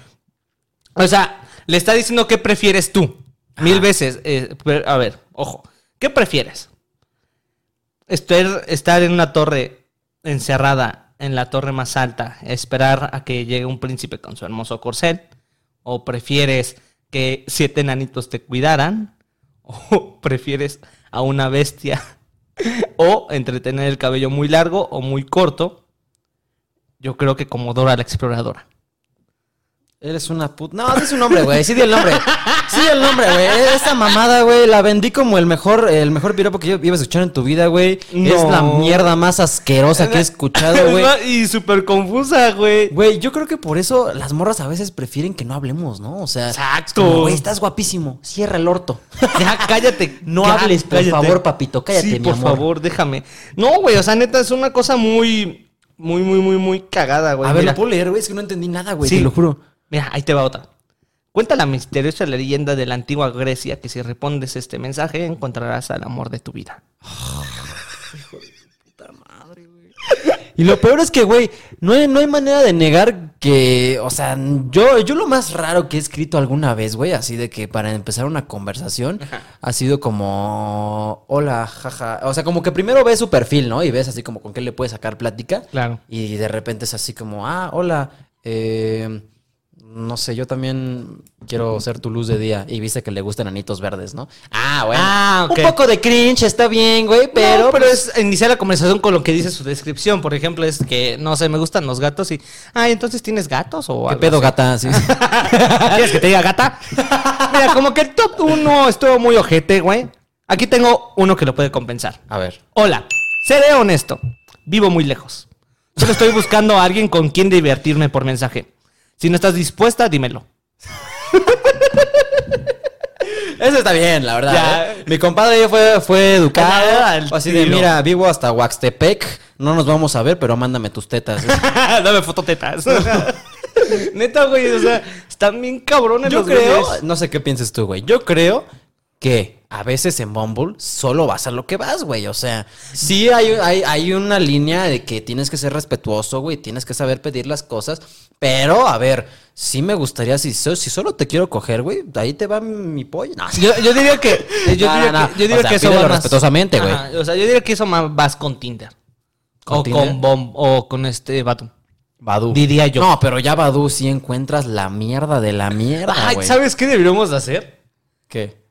O sea, le está diciendo qué prefieres tú. Mil veces. eh, a ver, ojo. ¿Qué prefieres? Estar, estar en una torre encerrada en la torre más alta, esperar a que llegue un príncipe con su hermoso corcel. ¿O prefieres que siete enanitos te cuidaran? ¿O prefieres a una bestia? ¿O entretener el cabello muy largo o muy corto? Yo creo que como Dora la exploradora. Eres una puta. No, di su nombre, güey. Sí, di el nombre. Sí, di el nombre, güey. Esta mamada, güey, la vendí como el mejor, el mejor piropo que yo ibas a escuchar en tu vida, güey. No. Es la mierda más asquerosa que he escuchado, güey. y súper confusa, güey. Güey, yo creo que por eso las morras a veces prefieren que no hablemos, ¿no? O sea, Exacto. es güey, estás guapísimo. Cierra el orto. Ya, cállate. No hables, por favor, papito, cállate, Sí, mi por amor. favor, déjame. No, güey, o sea, neta, es una cosa muy, muy, muy, muy, muy cagada, güey. a ver, lo puedo leer, güey. Es que no entendí nada, güey. Sí. Te lo juro. Mira, ahí te va otra. Cuenta la misteriosa leyenda de la antigua Grecia que si respondes este mensaje encontrarás al amor de tu vida. Y lo peor es que, güey, no hay, no hay manera de negar que, o sea, yo, yo lo más raro que he escrito alguna vez, güey, así de que para empezar una conversación, ha sido como, hola, jaja. O sea, como que primero ves su perfil, ¿no? Y ves así como con qué le puedes sacar plática. Claro. Y de repente es así como, ah, hola, eh, no sé, yo también quiero ser tu luz de día. Y viste que le gustan anitos verdes, ¿no? Ah, bueno. Ah. Un poco de cringe está bien, güey, pero... Pero, pero es iniciar la conversación con lo que dice su descripción. Por ejemplo, es que, no sé, me gustan los gatos y... Ah, entonces tienes gatos o ¿Qué algo pedo, así? gata? Sí. ¿Quieres que te diga gata? Mira, como que el top 1 estuvo muy ojete, güey. Aquí tengo uno que lo puede compensar. A ver. Hola, seré honesto. Vivo muy lejos. Solo estoy buscando a alguien con quien divertirme por mensaje. Si no estás dispuesta, dímelo. Eso está bien, la verdad. Ya. ¿eh? Mi compadre fue, fue educado. Así de, mira, vivo hasta Huaxtepec. No nos vamos a ver, pero mándame tus tetas. Dame fototetas. Neta, güey, o sea, están bien cabrones Yo los creo, güeyes. no sé qué pienses tú, güey. Yo creo que a veces en Bumble solo vas a lo que vas, güey. O sea, sí hay, hay, hay una línea de que tienes que ser respetuoso, güey. Tienes que saber pedir las cosas. Pero, a ver, sí me gustaría, si, si solo te quiero coger, güey, ahí te va mi pollo. No, Yo, yo diría que. Yo No, diría no, que, yo diría O sea, que eso va más- respetuosamente, güey. O sea, yo diría que eso más vas con Tinder. ¿Con O Tinder? con o con este vato. Badu. Diría yo. No, pero ya Badu sí encuentras la mierda de la mierda, Ay. ¿sabes qué deberíamos hacer? ¿Qué?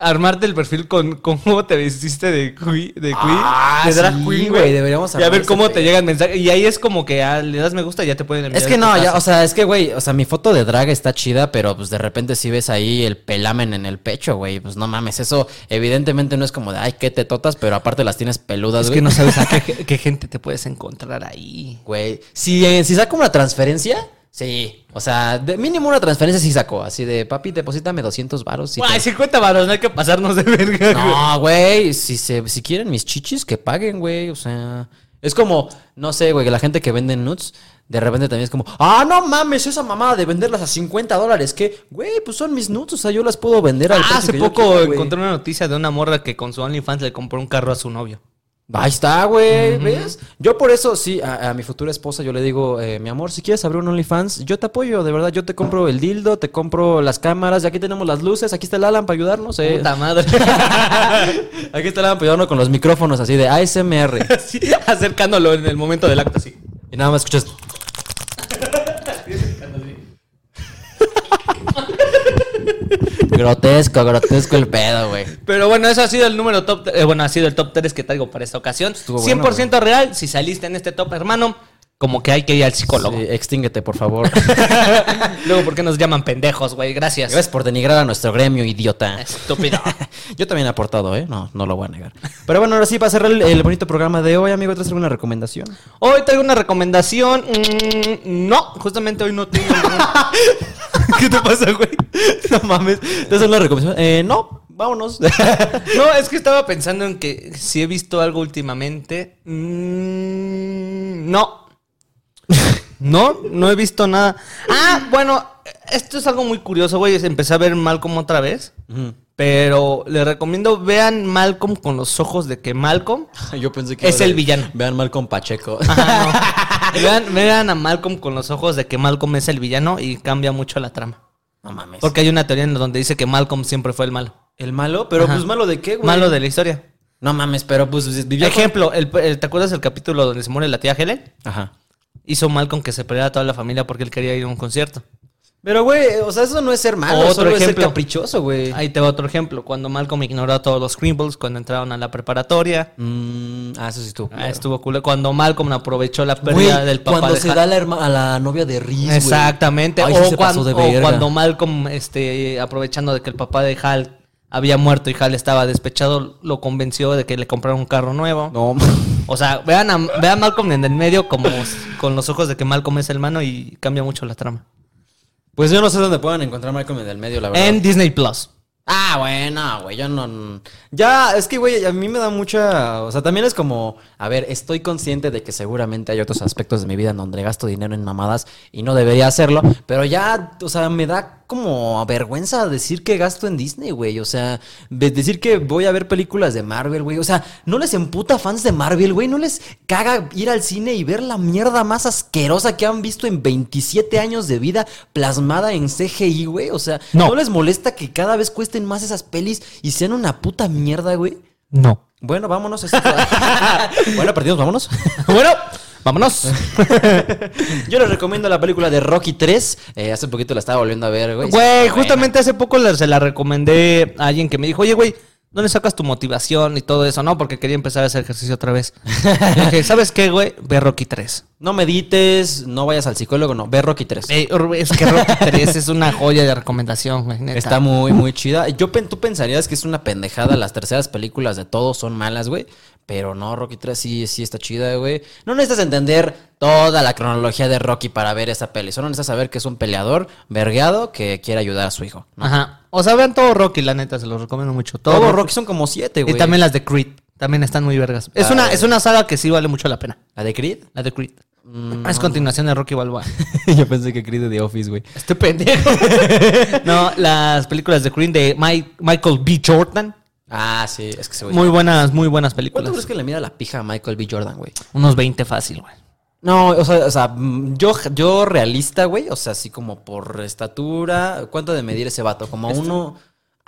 Armarte el perfil con cómo te vestiste de Queen, de, Queen, Ah, de drag sí, queen, güey, deberíamos Y a ver cómo te llegan mensajes. Y ahí es como que ah, le das me gusta y ya te pueden enviar. Es que no, ya, o sea, es que, güey, o sea, mi foto de drag está chida, pero pues de repente si ves ahí el pelamen en el pecho, güey, pues no mames, eso evidentemente no es como de, ay, qué te totas, pero aparte las tienes peludas, Es güey. que no sabes a qué, qué gente te puedes encontrar ahí. Güey, si, eh, si saco una transferencia, sí. O sea, de mínimo una transferencia sí sacó, así de, papi, deposítame 200 varos. Ay, te- 50 varos, no hay que pasarnos de verga. No, güey, si, se, si quieren mis chichis, que paguen, güey. O sea, es como, no sé, güey, que la gente que vende nuts, de repente también es como, ah, no mames, esa mamada de venderlas a 50 dólares, que, güey, pues son mis nuts, o sea, yo las puedo vender al Ah, precio hace que poco encontré una noticia de una morra que con su OnlyFans le compró un carro a su novio. Ahí está, güey, ¿ves? Yo por eso, sí, a, a mi futura esposa yo le digo, eh, mi amor, si quieres abrir un OnlyFans, yo te apoyo, de verdad, yo te compro el dildo, te compro las cámaras, y aquí tenemos las luces, aquí está el Alan para ayudarnos, eh. Puta madre. aquí está el Alan para ayudarnos con los micrófonos así de ASMR. Así, acercándolo en el momento del acto, así. y nada más escuchas... grotesco, grotesco el pedo, güey. Pero bueno, eso ha sido el número top. eh, bueno, ha sido el top 3 que traigo para esta ocasión. Estuvo bueno, 100% real. Si saliste en este top, hermano, como que hay que ir al psicólogo. Sí, extínguete, por favor. Luego, ¿por qué nos llaman pendejos, güey? Gracias. Gracias por denigrar a nuestro gremio, idiota. Estúpido. Yo también he aportado, ¿eh? No, no lo voy a negar. Pero bueno, ahora sí, para cerrar el, el bonito programa de hoy, amigo, ¿traes alguna recomendación? Hoy traigo una recomendación. Mm, no, justamente hoy no tengo. ¿Qué te pasa, güey? No mames. ¿Traes alguna recomendación? Eh, no, vámonos. no, es que estaba pensando en que si he visto algo últimamente. Mm, no. No, no he visto nada. Ah, bueno, esto es algo muy curioso, güey. Empecé a ver Malcolm otra vez. Pero les recomiendo vean Malcolm con los ojos de que Malcolm. Yo pensé que... Es el villano. Vean mal con Pacheco. Ajá, no. vean, vean a Malcolm con los ojos de que Malcolm es el villano y cambia mucho la trama. No mames. Porque hay una teoría en donde dice que Malcolm siempre fue el malo. ¿El malo? Pero Ajá. pues malo de qué, güey. Malo de la historia. No mames, pero pues vivió con- Ejemplo, el- el- ¿te acuerdas del capítulo donde se muere la tía Helen? Ajá. Hizo Malcolm que se peleara toda la familia porque él quería ir a un concierto. Pero, güey, o sea, eso no es ser malo, Otro solo es ser ejemplo. caprichoso, güey. Ahí te va otro ejemplo. Cuando Malcolm ignoró a todos los Scrimbles cuando entraron a la preparatoria. Mm, ah, eso sí estuvo. Ah, estuvo cool. Cuando Malcolm aprovechó la pérdida del papá cuando de se da la herma- a la novia de güey. Exactamente. Ay, o, cuando, o cuando Malcolm, este, aprovechando de que el papá de Hal había muerto y Hal estaba despechado, lo convenció de que le comprara un carro nuevo. No. O sea, vean a, vean a Malcolm en el medio como con los ojos de que Malcolm es el hermano y cambia mucho la trama. Pues yo no sé dónde puedan encontrar Malcolm en el medio, la verdad. En Disney Plus. Ah, bueno, güey, yo no... Ya, es que, güey, a mí me da mucha... O sea, también es como... A ver, estoy consciente de que seguramente hay otros aspectos de mi vida en donde gasto dinero en mamadas y no debería hacerlo, pero ya, o sea, me da como vergüenza decir que gasto en Disney, güey. O sea, de- decir que voy a ver películas de Marvel, güey. O sea, ¿no les emputa fans de Marvel, güey? ¿No les caga ir al cine y ver la mierda más asquerosa que han visto en 27 años de vida plasmada en CGI, güey? O sea, No. ¿no les molesta que cada vez cuesten más esas pelis y sean una puta mierda, güey? No. Bueno, vámonos. bueno, partidos, vámonos. bueno, vámonos. Yo les recomiendo la película de Rocky 3. Eh, hace poquito la estaba volviendo a ver, güey. Güey, buena. justamente hace poco la- se la recomendé a alguien que me dijo, oye, güey, ¿dónde sacas tu motivación y todo eso? No, porque quería empezar a hacer ejercicio otra vez. Dije, ¿sabes qué, güey? Ve Rocky 3. No medites, no vayas al psicólogo, no. Ve Rocky 3. Eh, es que Rocky 3 es una joya de recomendación, güey. Está muy, muy chida. Yo, tú pensarías que es una pendejada. Las terceras películas de todos son malas, güey. Pero no, Rocky 3 sí, sí está chida, güey. No necesitas entender toda la cronología de Rocky para ver esa peli. Solo necesitas saber que es un peleador vergueado que quiere ayudar a su hijo. ¿no? Ajá. O sea, vean todo Rocky, la neta, se los recomiendo mucho. Todo, Todo Rocky. Son como siete, güey. Y también las de Creed. También están muy vergas. Es Ah, una, es una saga que sí vale mucho la pena. ¿La de Creed? La de Creed. es continuación de Rocky Balboa. Yo pensé que Creed de The Office, güey. Este pendejo. no, las películas de Creed de Mike- Michael B. Jordan. Ah, sí, es que se Muy buenas, muy buenas ¿Cuánto películas. crees que le mida la pija a Michael B. Jordan, güey? Unos 20 fácil, güey. No, o sea, o sea, yo, yo realista, güey, o sea, así como por estatura, ¿cuánto de medir ese vato? Como uno...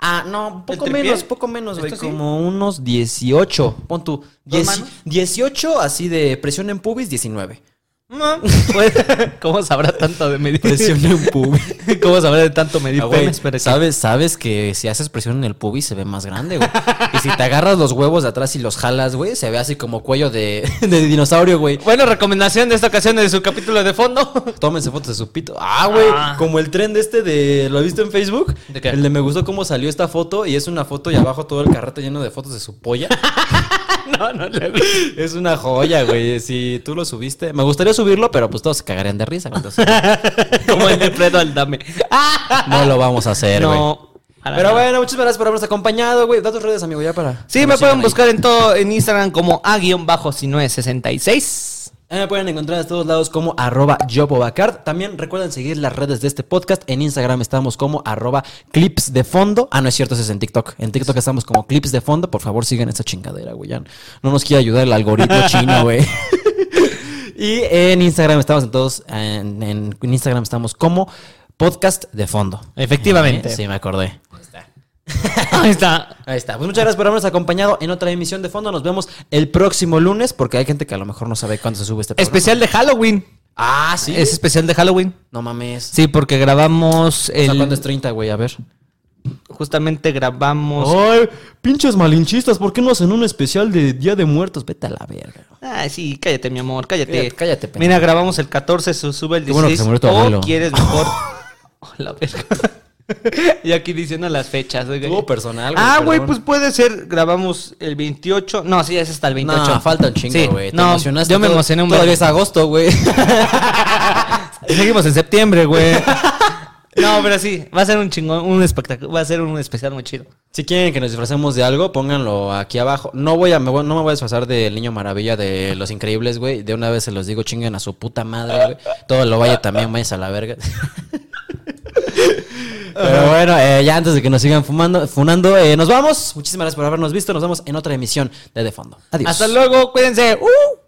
Ah, no, poco menos, poco menos, güey. Como unos 18. Pon tú. ¿Dos dieci- manos? 18 así de presión en pubis, 19. No, pues, ¿Cómo sabrá tanto de medir? Presión en pubis. ¿Cómo sabrá de tanto medir Ah, güey. ¿sabes, sabes que si haces presión en el pubis se ve más grande, güey. Y si te agarras los huevos de atrás y los jalas, güey, se ve así como cuello de, de dinosaurio, güey. Bueno, recomendación de esta ocasión de su capítulo de fondo. Tómense fotos de su pito. Ah, güey, Ah. como el tren de este de... ¿Lo has visto en Facebook? ¿De qué? El de me gustó cómo salió esta foto y es una foto y abajo todo el carrete lleno de fotos de su polla. No, no le es una joya, güey. Si tú lo subiste... Me gustaría subirlo, pero pues todos se cagarían de risa. Entonces, Como el de Fredo Aldame. no lo vamos a hacer, güey. No. Pero bueno, muchas gracias por habernos acompañado, güey. Da tus redes, amigo, ya para... Sí, me pueden buscar en todo en Instagram como a-si966. Ahí me pueden encontrar en todos lados como arroba Yopobacard. También recuerden seguir las redes de este podcast. En Instagram estamos como arroba clips de fondo. Ah, no es cierto, ese es en TikTok. En TikTok estamos como clips de fondo. Por favor, sigan esta chingadera, güey. No nos quiere ayudar el algoritmo chino, güey. y en Instagram estamos en todos. En, en Instagram estamos como podcast de fondo. Efectivamente. Eh, Sí, me acordé. Ahí está. Ahí está. Pues muchas gracias por habernos acompañado en otra emisión de fondo. Nos vemos el próximo lunes porque hay gente que a lo mejor no sabe cuándo se sube este programa. Especial de Halloween. Ah, sí. Es especial de Halloween. No mames. Sí, porque grabamos O sea, el. ¿cuándo es 30, güey? A ver. Justamente grabamos. Ay, pinches malinchistas, ¿por qué no hacen un especial de Día de Muertos? Vete a la verga. Ay, sí, cállate, mi amor, cállate. Cállate, cállate, pendejo. Mira, grabamos el 14, se sube el Qué bueno 16. que se murió tu o abuelo. quieres mejor. Oh, la verga. y aquí diciendo las fechas. Estuvo personal, güey, Ah, güey, pues puede ser. Grabamos el 28. No, sí, es hasta el 28. No, falta un chingo, güey. No, emocionaste. Yo me Todo- emocioné un Todavía es agosto, güey. Seguimos en septiembre, güey. No, pero sí, va a ser un chingón, un espectáculo, va a ser un especial muy chido. si quieren que nos disfracemos de algo, pónganlo aquí abajo. No voy a, me voy- no me voy a disfrazar del niño maravilla de los increíbles, güey. De una vez se los digo, chinguen a su puta madre, güey. Todo lo vaya también, vayas a la verga. Pero bueno, eh, ya antes de que nos sigan fumando, funando, eh, nos vamos. Muchísimas gracias por habernos visto. Nos vemos en otra emisión de De Fondo. Adiós. Hasta luego, cuídense. ¡Uh!